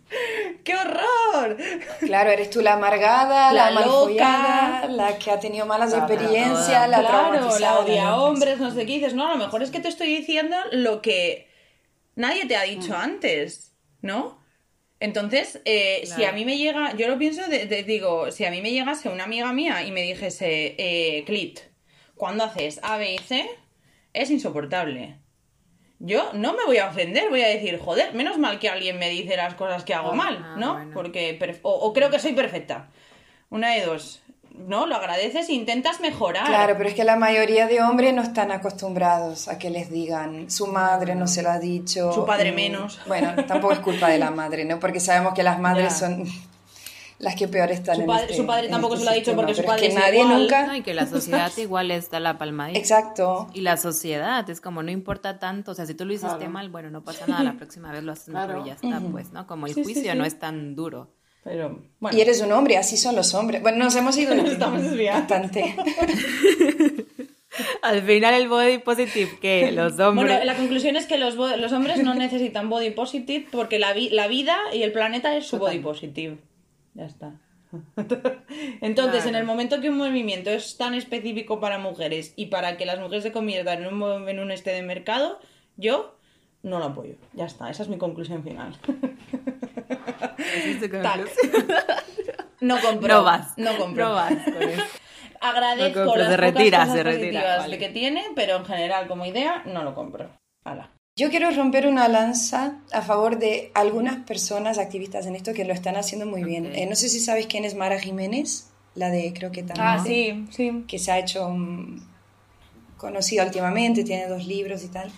¡Qué horror! Claro, eres tú la amargada, la, La loca. la que ha tenido malas La experiencias, la claro, la traumatizada. odia hombres, no sé qué dices. No, a lo mejor es que te estoy diciendo lo que nadie te ha dicho Mm. antes, ¿no? Entonces, eh, si a mí me llega, yo lo pienso, de, de- digo, si a mí me llegase una amiga mía y me dijese, eh, Clit, ¿cuándo haces A, B y C? Es insoportable. Yo no me voy a ofender, voy a decir, joder, menos mal que alguien me dice las cosas que hago Ah, mal, ah, ¿no? bueno. Porque, o creo que soy perfecta. Una de dos. ¿No? Lo agradeces e intentas mejorar. Claro, pero es que la mayoría de hombres no están acostumbrados a que les digan, su madre no se lo ha dicho. Su padre mm, menos. Bueno, tampoco es culpa de la madre, ¿no? Porque sabemos que las madres Ya. son las que peor están Su en padre- este- su padre tampoco este se lo ha dicho porque su pero es padre que es nadie igual. nunca... No, y que la sociedad igual les da la palmadita. Exacto. Y la sociedad es como no importa tanto, o sea, si tú lo hiciste Claro. mal, bueno, no pasa nada, la próxima vez lo haces mejor Claro. y ya está, pues, ¿no? Como el Sí, sí, juicio sí. no es tan duro. Pero, bueno. Y eres un hombre, así son los hombres. Bueno, nos hemos ido Nos estamos desviando. bastante. Al final el body positive, que los hombres... Bueno, la conclusión es que los, los hombres no necesitan body positive porque la, vi- la vida y el planeta es su body positive. Ya está. Entonces, en el momento que un movimiento es tan específico para mujeres y para que las mujeres se conviertan en un, en un este de mercado, yo no lo apoyo. Ya está, esa es mi conclusión final. Es Tac. No compro. No vas. No compro. No vas con eso. Agradezco No compro, las se pocas retira, cosas se retira, positivas vale. que tiene, pero en general como idea no lo compro. Hala. Yo quiero romper una lanza a favor de algunas personas activistas en esto que lo están haciendo muy bien. Eh, no sé si sabes quién es Mara Jiménez, la de creo que también. Ah, sí, sí. que se ha hecho mm, conocida últimamente, tiene dos libros y tal.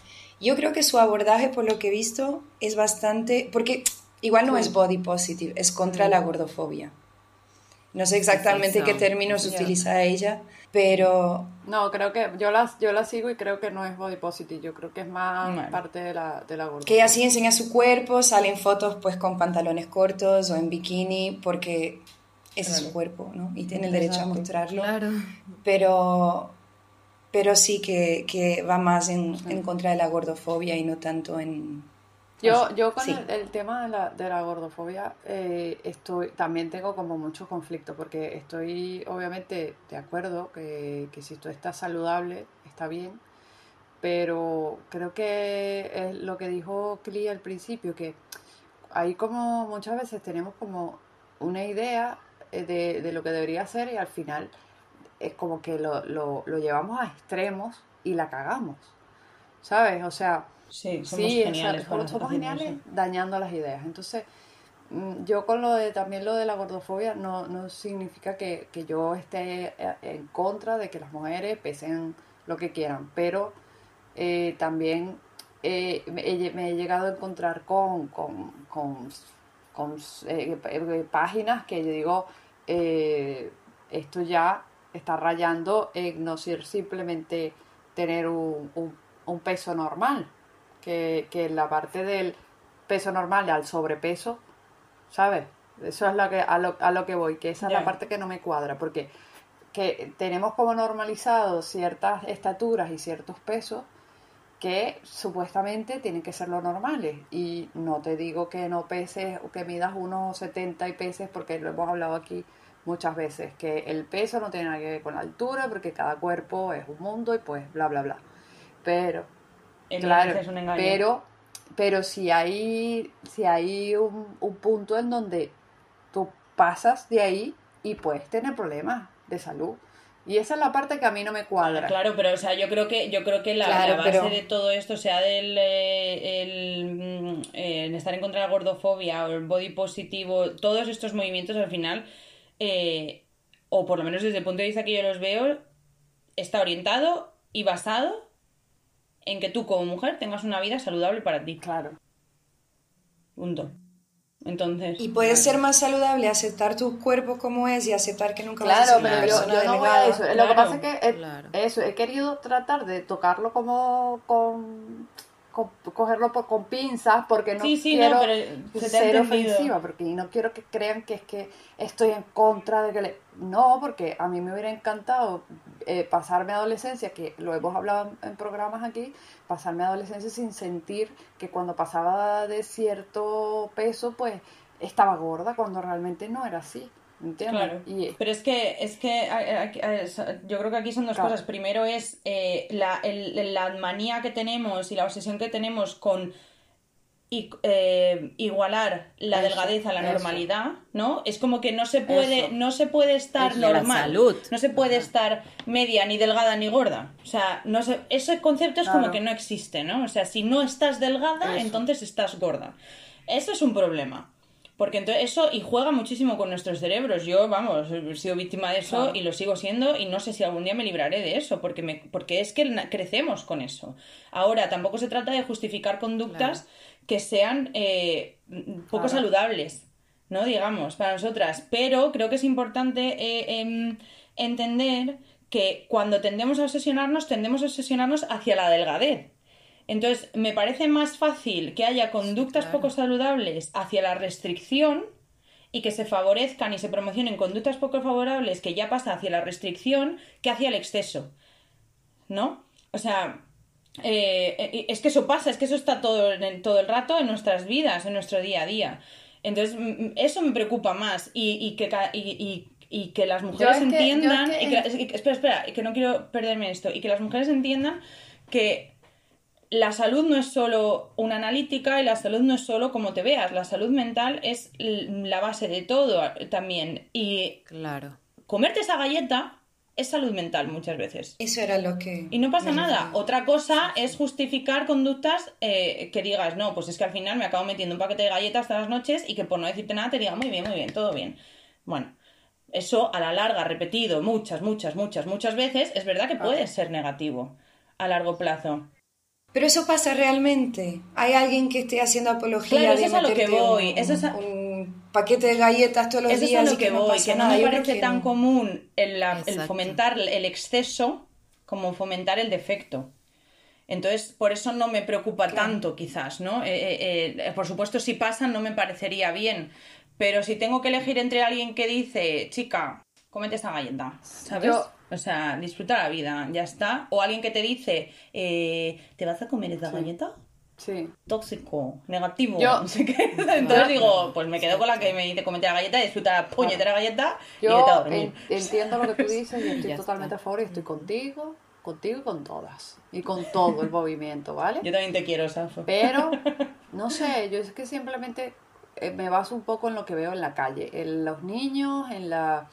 Yo creo que su abordaje, por lo que he visto, es bastante... Porque igual no es body positive, es contra la gordofobia. No sé exactamente qué términos utiliza ella, pero No, creo que yo la, yo la sigo y creo que no es body positive, yo creo que es más Bueno. parte de la, de la gordura. que ella sí enseña su cuerpo, salen fotos pues con pantalones cortos o en bikini, porque ese es su cuerpo, ¿no? Y tiene el derecho a Exacto. mostrarlo. Claro. pero, pero sí que, que va más en, en contra de la gordofobia y no tanto en... Yo, yo con Sí. el, el tema de la, de la gordofobia eh, estoy, también tengo como mucho conflicto porque estoy obviamente de acuerdo que, que si tú estás saludable está bien, pero creo que es lo que dijo Cli al principio, que ahí como muchas veces tenemos como una idea eh, de, de lo que debería ser y al final es como que lo, lo, lo llevamos a extremos y la cagamos, ¿sabes? O sea... Sí, somos Sí, geniales. o sea, somos geniales dañando las ideas. Entonces, mm, yo con lo de también lo de la gordofobia no, no significa que, que yo esté eh, en contra de que las mujeres pesen lo que quieran, pero eh, también eh, me, he, me he llegado a encontrar con, con, con con eh, páginas que yo digo, esto ya está rayando en no ser simplemente tener un, un, peso normal, que, que la parte del peso normal al sobrepeso, ¿sabes? Eso es lo que, a, lo, a lo que voy, que esa es la parte que no me cuadra, porque que tenemos como normalizado ciertas estaturas y ciertos pesos que supuestamente tienen que ser lo normales. Y no te digo que no peses o que midas unos 70 y peses, porque lo hemos hablado aquí muchas veces, que el peso no tiene nada que ver con la altura, porque cada cuerpo es un mundo y pues bla, bla, bla. Pero, claro, pero, pero si hay, si hay un, un punto en donde tú pasas de ahí y puedes tener problemas de salud. Y esa es la parte que a mí no me cuadra. Claro, pero o sea, yo creo que yo creo que la, base de todo esto, sea del eh, el, mm, eh, estar en contra de la gordofobia o el body positivo, todos estos movimientos al final eh, o por lo menos desde el punto de vista que yo los veo, está orientado y basado en que tú como mujer tengas una vida saludable para ti. Claro. Punto. Entonces. Y puede ser más saludable aceptar tu cuerpo como es y aceptar que nunca vas a ser una persona yo, no voy a eso. Lo que pasa es que eso, he querido tratar de tocarlo como con cogerlo con pinzas porque no quiero ser ofensiva porque no quiero que crean que es que estoy en contra de que le... no porque a mí me hubiera encantado eh, pasarme adolescencia que lo hemos hablado en, programas aquí pasarme adolescencia sin sentir que cuando pasaba de cierto peso pues estaba gorda cuando realmente no era así Claro. Pero es que, es que yo creo que aquí son dos cosas. Primero es eh, la, la, manía que tenemos y la obsesión que tenemos con eh, igualar la delgadez a la normalidad, ¿no? Es como que no se puede, no se puede estar normal. No se puede estar media, ni delgada, ni gorda. O sea, no ese concepto es como que no existe, ¿no? O sea, si no estás delgada, entonces estás gorda. Eso es un problema. Porque entonces eso y juega muchísimo con nuestros cerebros. Yo, vamos, he sido víctima de eso y lo sigo siendo y no sé si algún día me libraré de eso, porque, me, porque es que crecemos con eso. Ahora, tampoco se trata de justificar conductas que sean eh, poco saludables, ¿no? Digamos, para nosotras. Pero creo que es importante eh, em, entender que cuando tendemos a obsesionarnos, tendemos a obsesionarnos hacia la delgadez. Entonces, me parece más fácil que haya conductas poco saludables hacia la restricción y que se favorezcan y se promocionen conductas poco favorables que ya pasa hacia la restricción que hacia el exceso. ¿No? O sea, eh, eh, es que eso pasa, es que eso está todo, todo el rato en nuestras vidas, en nuestro día a día. Entonces, eso me preocupa más y, que, y, que las mujeres entiendan... espera, espera, que no quiero perderme esto. Y que las mujeres entiendan que la salud no es solo una analítica y la salud no es solo como te veas, la salud mental es la base de todo también. Y claro. comerte esa galleta es salud mental muchas veces. Eso era lo que... Y no pasa nada. Otra cosa es justificar conductas eh, que digas, no, pues es que al final me acabo metiendo un paquete de galletas todas las noches y que por no decirte nada te diga, muy bien, muy bien, todo bien. Bueno, eso a la larga, repetido muchas, muchas, muchas, muchas veces, es verdad que puede ser negativo a largo plazo. Pero eso pasa realmente. Hay alguien que esté haciendo apología claro, eso es a lo que voy. eso es un paquete de galletas todos los días. Eso es a lo que, voy. que no me parece tan común el, fomentar el exceso como fomentar el defecto. Entonces, por eso no me preocupa tanto, quizás, ¿no? Eh, eh, eh, por supuesto, si pasa, no me parecería bien. Pero si tengo que elegir entre alguien que dice, chica, cómete esta galleta, ¿sabes? O sea, disfruta la vida, ya está. O alguien que te dice, eh, ¿te vas a comer esta galleta? Sí. Tóxico, negativo, no sé qué. Entonces digo, pues me quedo con la que me dice comete la galleta y disfruta la puñetera galleta y vete a dormir. entiendo lo que tú dices y estoy totalmente a favor y estoy contigo, contigo y con todas. Y con todo el movimiento, ¿vale? Yo también te quiero, Safo. Pero, no sé, yo es que simplemente eh, me baso un poco en lo que veo en la calle, en los niños, en la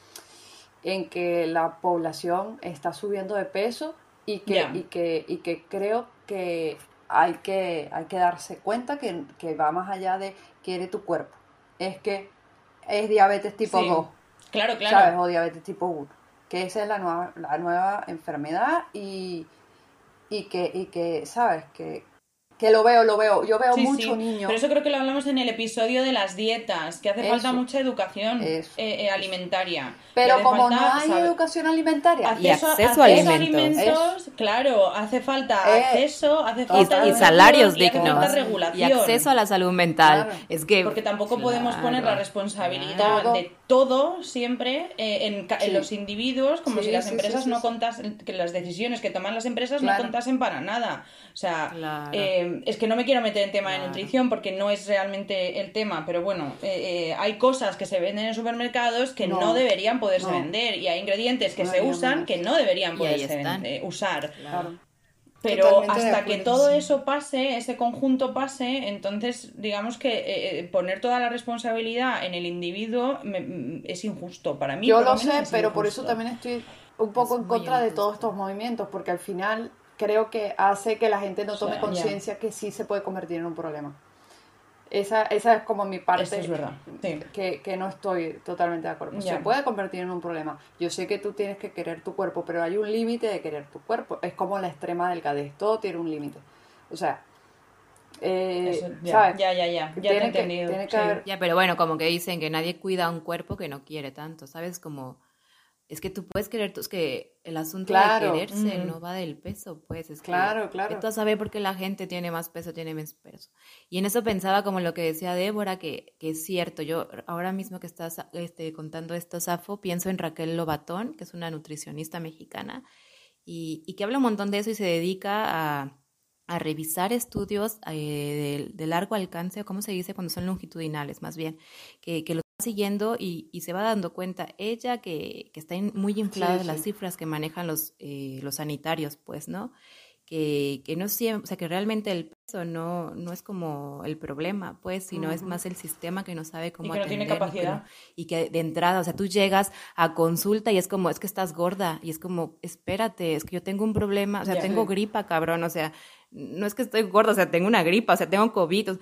en que la población está subiendo de peso y que, y que, y que creo que hay que, hay que darse cuenta que, va más allá de quiere tu cuerpo. Es que es diabetes tipo 2. Claro, claro. ¿Sabes? O diabetes tipo 1. Que esa es la nueva, la nueva enfermedad y, y, que, y que, ¿sabes? Que, Que lo veo, lo veo. Yo veo Sí, mucho sí. niño. Pero eso creo que lo hablamos en el episodio de las dietas, que hace falta mucha educación eh, eh, alimentaria. Pero como falta no hay educación alimentaria, Y acceso a alimentos. claro, hace falta Eh, acceso, hace falta y salarios dignos. regulación. Y acceso a la salud mental. Claro. Es que. Porque tampoco podemos poner la responsabilidad Claro. de todo siempre eh, en, ca- en Sí. los individuos, como Sí, si las sí, empresas sí, sí, no sí. contasen, que las decisiones que toman las empresas Claro. no contasen para nada. O sea, Claro. eh, es que no me quiero meter en tema de nutrición porque no es realmente el tema, pero bueno, eh, eh, hay cosas que se venden en supermercados que no, No. deberían poderse No. vender y hay ingredientes que No se usan que no deberían poderse están. vende- usar. Pero Totalmente hasta que todo sí. eso pase, ese conjunto pase, entonces digamos que eh, eh, poner toda la responsabilidad en el individuo me- mm, es injusto para mí. Yo lo sé, pero por eso también estoy un poco Es en contra de todos estos movimientos, porque al final creo que hace que la gente no tome conciencia que sí se puede convertir en un problema. Esa, esa es como mi parte Eso es verdad, sí. que, que no estoy totalmente de acuerdo. Se puede convertir en un problema. Yo sé que tú tienes que querer tu cuerpo, pero hay un límite de querer tu cuerpo. Es como la extrema delgadez, todo tiene un límite. O sea, eh, Eso, ya, ¿sabes? ya, ya, ya, ya te he que- entendido. tiene que sí. haber- Ya, pero bueno, como que dicen que nadie cuida un cuerpo que no quiere tanto, ¿sabes? Como es que tú puedes querer, es que el asunto Claro. de quererse no va del peso, pues es que Claro, claro. Esto a saber por qué la gente tiene más peso, tiene menos peso. Y en eso pensaba como lo que decía Débora, que, que es cierto. Yo ahora mismo que estás este, contando esto, Safo, pienso en Raquel Lobatón, que es una nutricionista mexicana, y, y que habla un montón de eso y se dedica a, a revisar estudios eh, de, de largo alcance, o cómo se dice cuando son longitudinales, más bien, que, que lo está siguiendo y, y se va dando cuenta ella que, que está muy inflada Sí, de las sí. cifras que manejan los, eh, los sanitarios, pues, ¿no? Que, que no siempre, o sea, que realmente el peso no, no es como el problema, pues, sino es Ujú. más el sistema que no sabe cómo que no tiene atenderlo, que no- capacidad. y que de entrada, o sea, tú llegas a consulta y es como, es que estás gorda, y es como, espérate, es que yo tengo un problema, o sea, Ya. tengo gripa, cabrón, o sea, no es que estoy gorda, o sea, tengo una gripa, o sea, tengo COVID, o-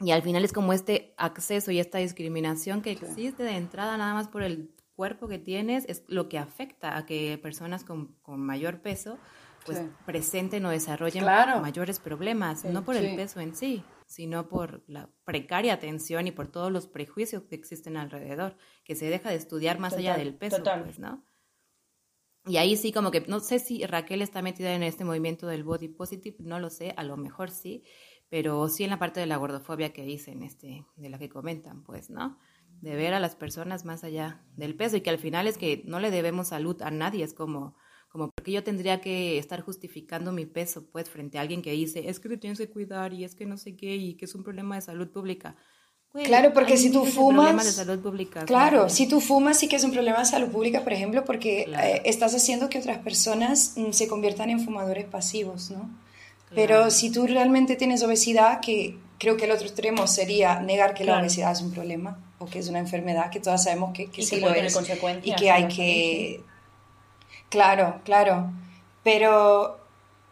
y al final es como este acceso y esta discriminación que existe de entrada nada más por el cuerpo que tienes, es lo que afecta a que personas con, con mayor peso pues Sí. presenten o desarrollen Claro. mayores problemas, Sí, no por el peso en sí, sino por la precaria atención y por todos los prejuicios que existen alrededor, que se deja de estudiar más allá del peso, pues, ¿no? Y ahí sí como que, no sé si Raquel está metida en este movimiento del body positive, no lo sé, a lo mejor sí, pero sí en la parte de la gordofobia que dicen, este, de la que comentan, pues, ¿no? De ver a las personas más allá del peso y que al final es que no le debemos salud a nadie, es como, como porque yo tendría que estar justificando mi peso, pues, frente a alguien que dice, es que te tienes que cuidar y es que no sé qué y que es un problema de salud pública. Claro, porque si tú fumas- de salud pública. Claro, si tú fumas sí que es un problema de salud pública, por ejemplo, porque Claro. eh, estás haciendo que otras personas mm, se conviertan en fumadores pasivos, ¿no? Claro. Pero si tú realmente tienes obesidad, que creo que el otro extremo sería negar que la obesidad es un problema o que es una enfermedad, que todas sabemos que, que Y sí que lo es. Y que hay que... Claro, claro. Pero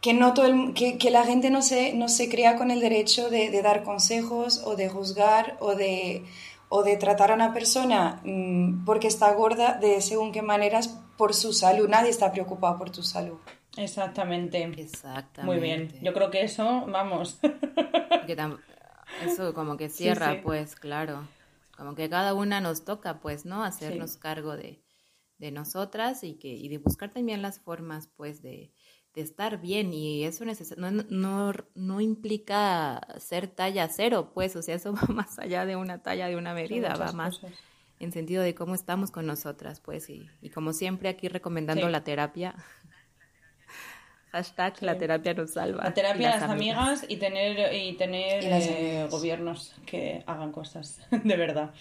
que, no todo el- que, que la gente no se, no se crea con el derecho de, de dar consejos o de juzgar o de, o de tratar a una persona mm, porque está gorda de según qué maneras por su salud. Nadie está preocupado por tu salud. Exactamente. Exactamente. Muy bien. Yo creo que eso, vamos. Que tam- eso como que cierra, sí. pues, claro. Como que cada una nos toca, pues, ¿no? Hacernos cargo de, de nosotras y que y de buscar también las formas, pues, de, de estar bien. Y eso neces- no, no, no implica ser talla cero, pues, o sea, eso va más allá de una talla, de una medida, va más cosas. En sentido de cómo estamos con nosotras, pues, y, y como siempre aquí recomendando Sí. la terapia. Hashtag la terapia nos salva. La terapia, las amigas y tener, y tener Y las eh, gobiernos que hagan cosas de verdad.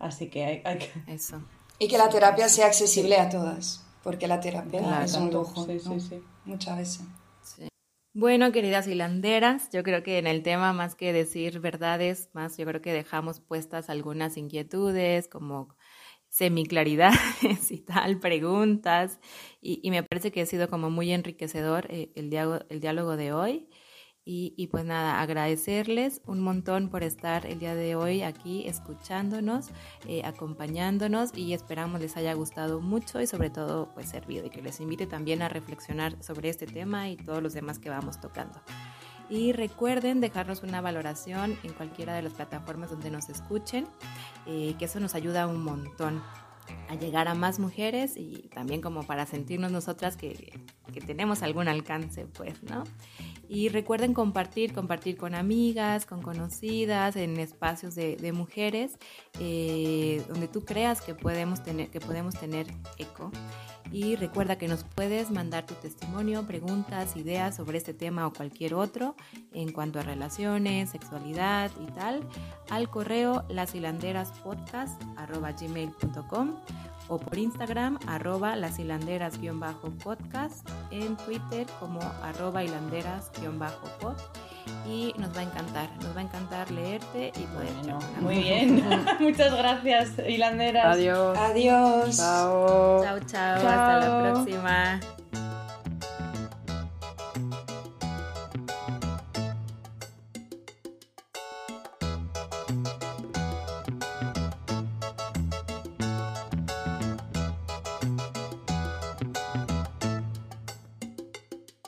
Así que hay, hay que... Eso. Y que la terapia sea accesible a todas, porque la terapia Claro. es un lujo, sí, ¿no? sí, sí. Muchas veces. Bueno, queridas hilanderas, yo creo que en el tema, más que decir verdades, más yo creo que dejamos puestas algunas inquietudes, como semiclaridades y tal, preguntas, y, y me parece que ha sido como muy enriquecedor eh, el, diálogo, el diálogo de hoy. Y, y pues nada, agradecerles un montón por estar el día de hoy aquí escuchándonos, eh, acompañándonos y esperamos les haya gustado mucho y sobre todo pues servido y que les invite también a reflexionar sobre este tema y todos los demás que vamos tocando. Y recuerden dejarnos una valoración en cualquiera de las plataformas donde nos escuchen, eh, que eso nos ayuda un montón a llegar a más mujeres y también como para sentirnos nosotras que, que tenemos algún alcance, pues, ¿no? Y recuerden compartir, compartir con amigas, con conocidas, en espacios de, mujeres, eh, donde tú creas que podemos tener, que podemos tener eco. Y recuerda que nos puedes mandar tu testimonio, preguntas, ideas sobre este tema o cualquier otro en cuanto a relaciones, sexualidad y tal al correo lashilanderaspodcast.gmail.com o por Instagram arroba lasilanderas-podcast, en Twitter como arroba hilanderas-pod y nos va a encantar, nos va a encantar leerte y poder bueno, Muy bien, muchas gracias hilanderas. Adiós. Adiós. Chao. Chao, chao, hasta la próxima.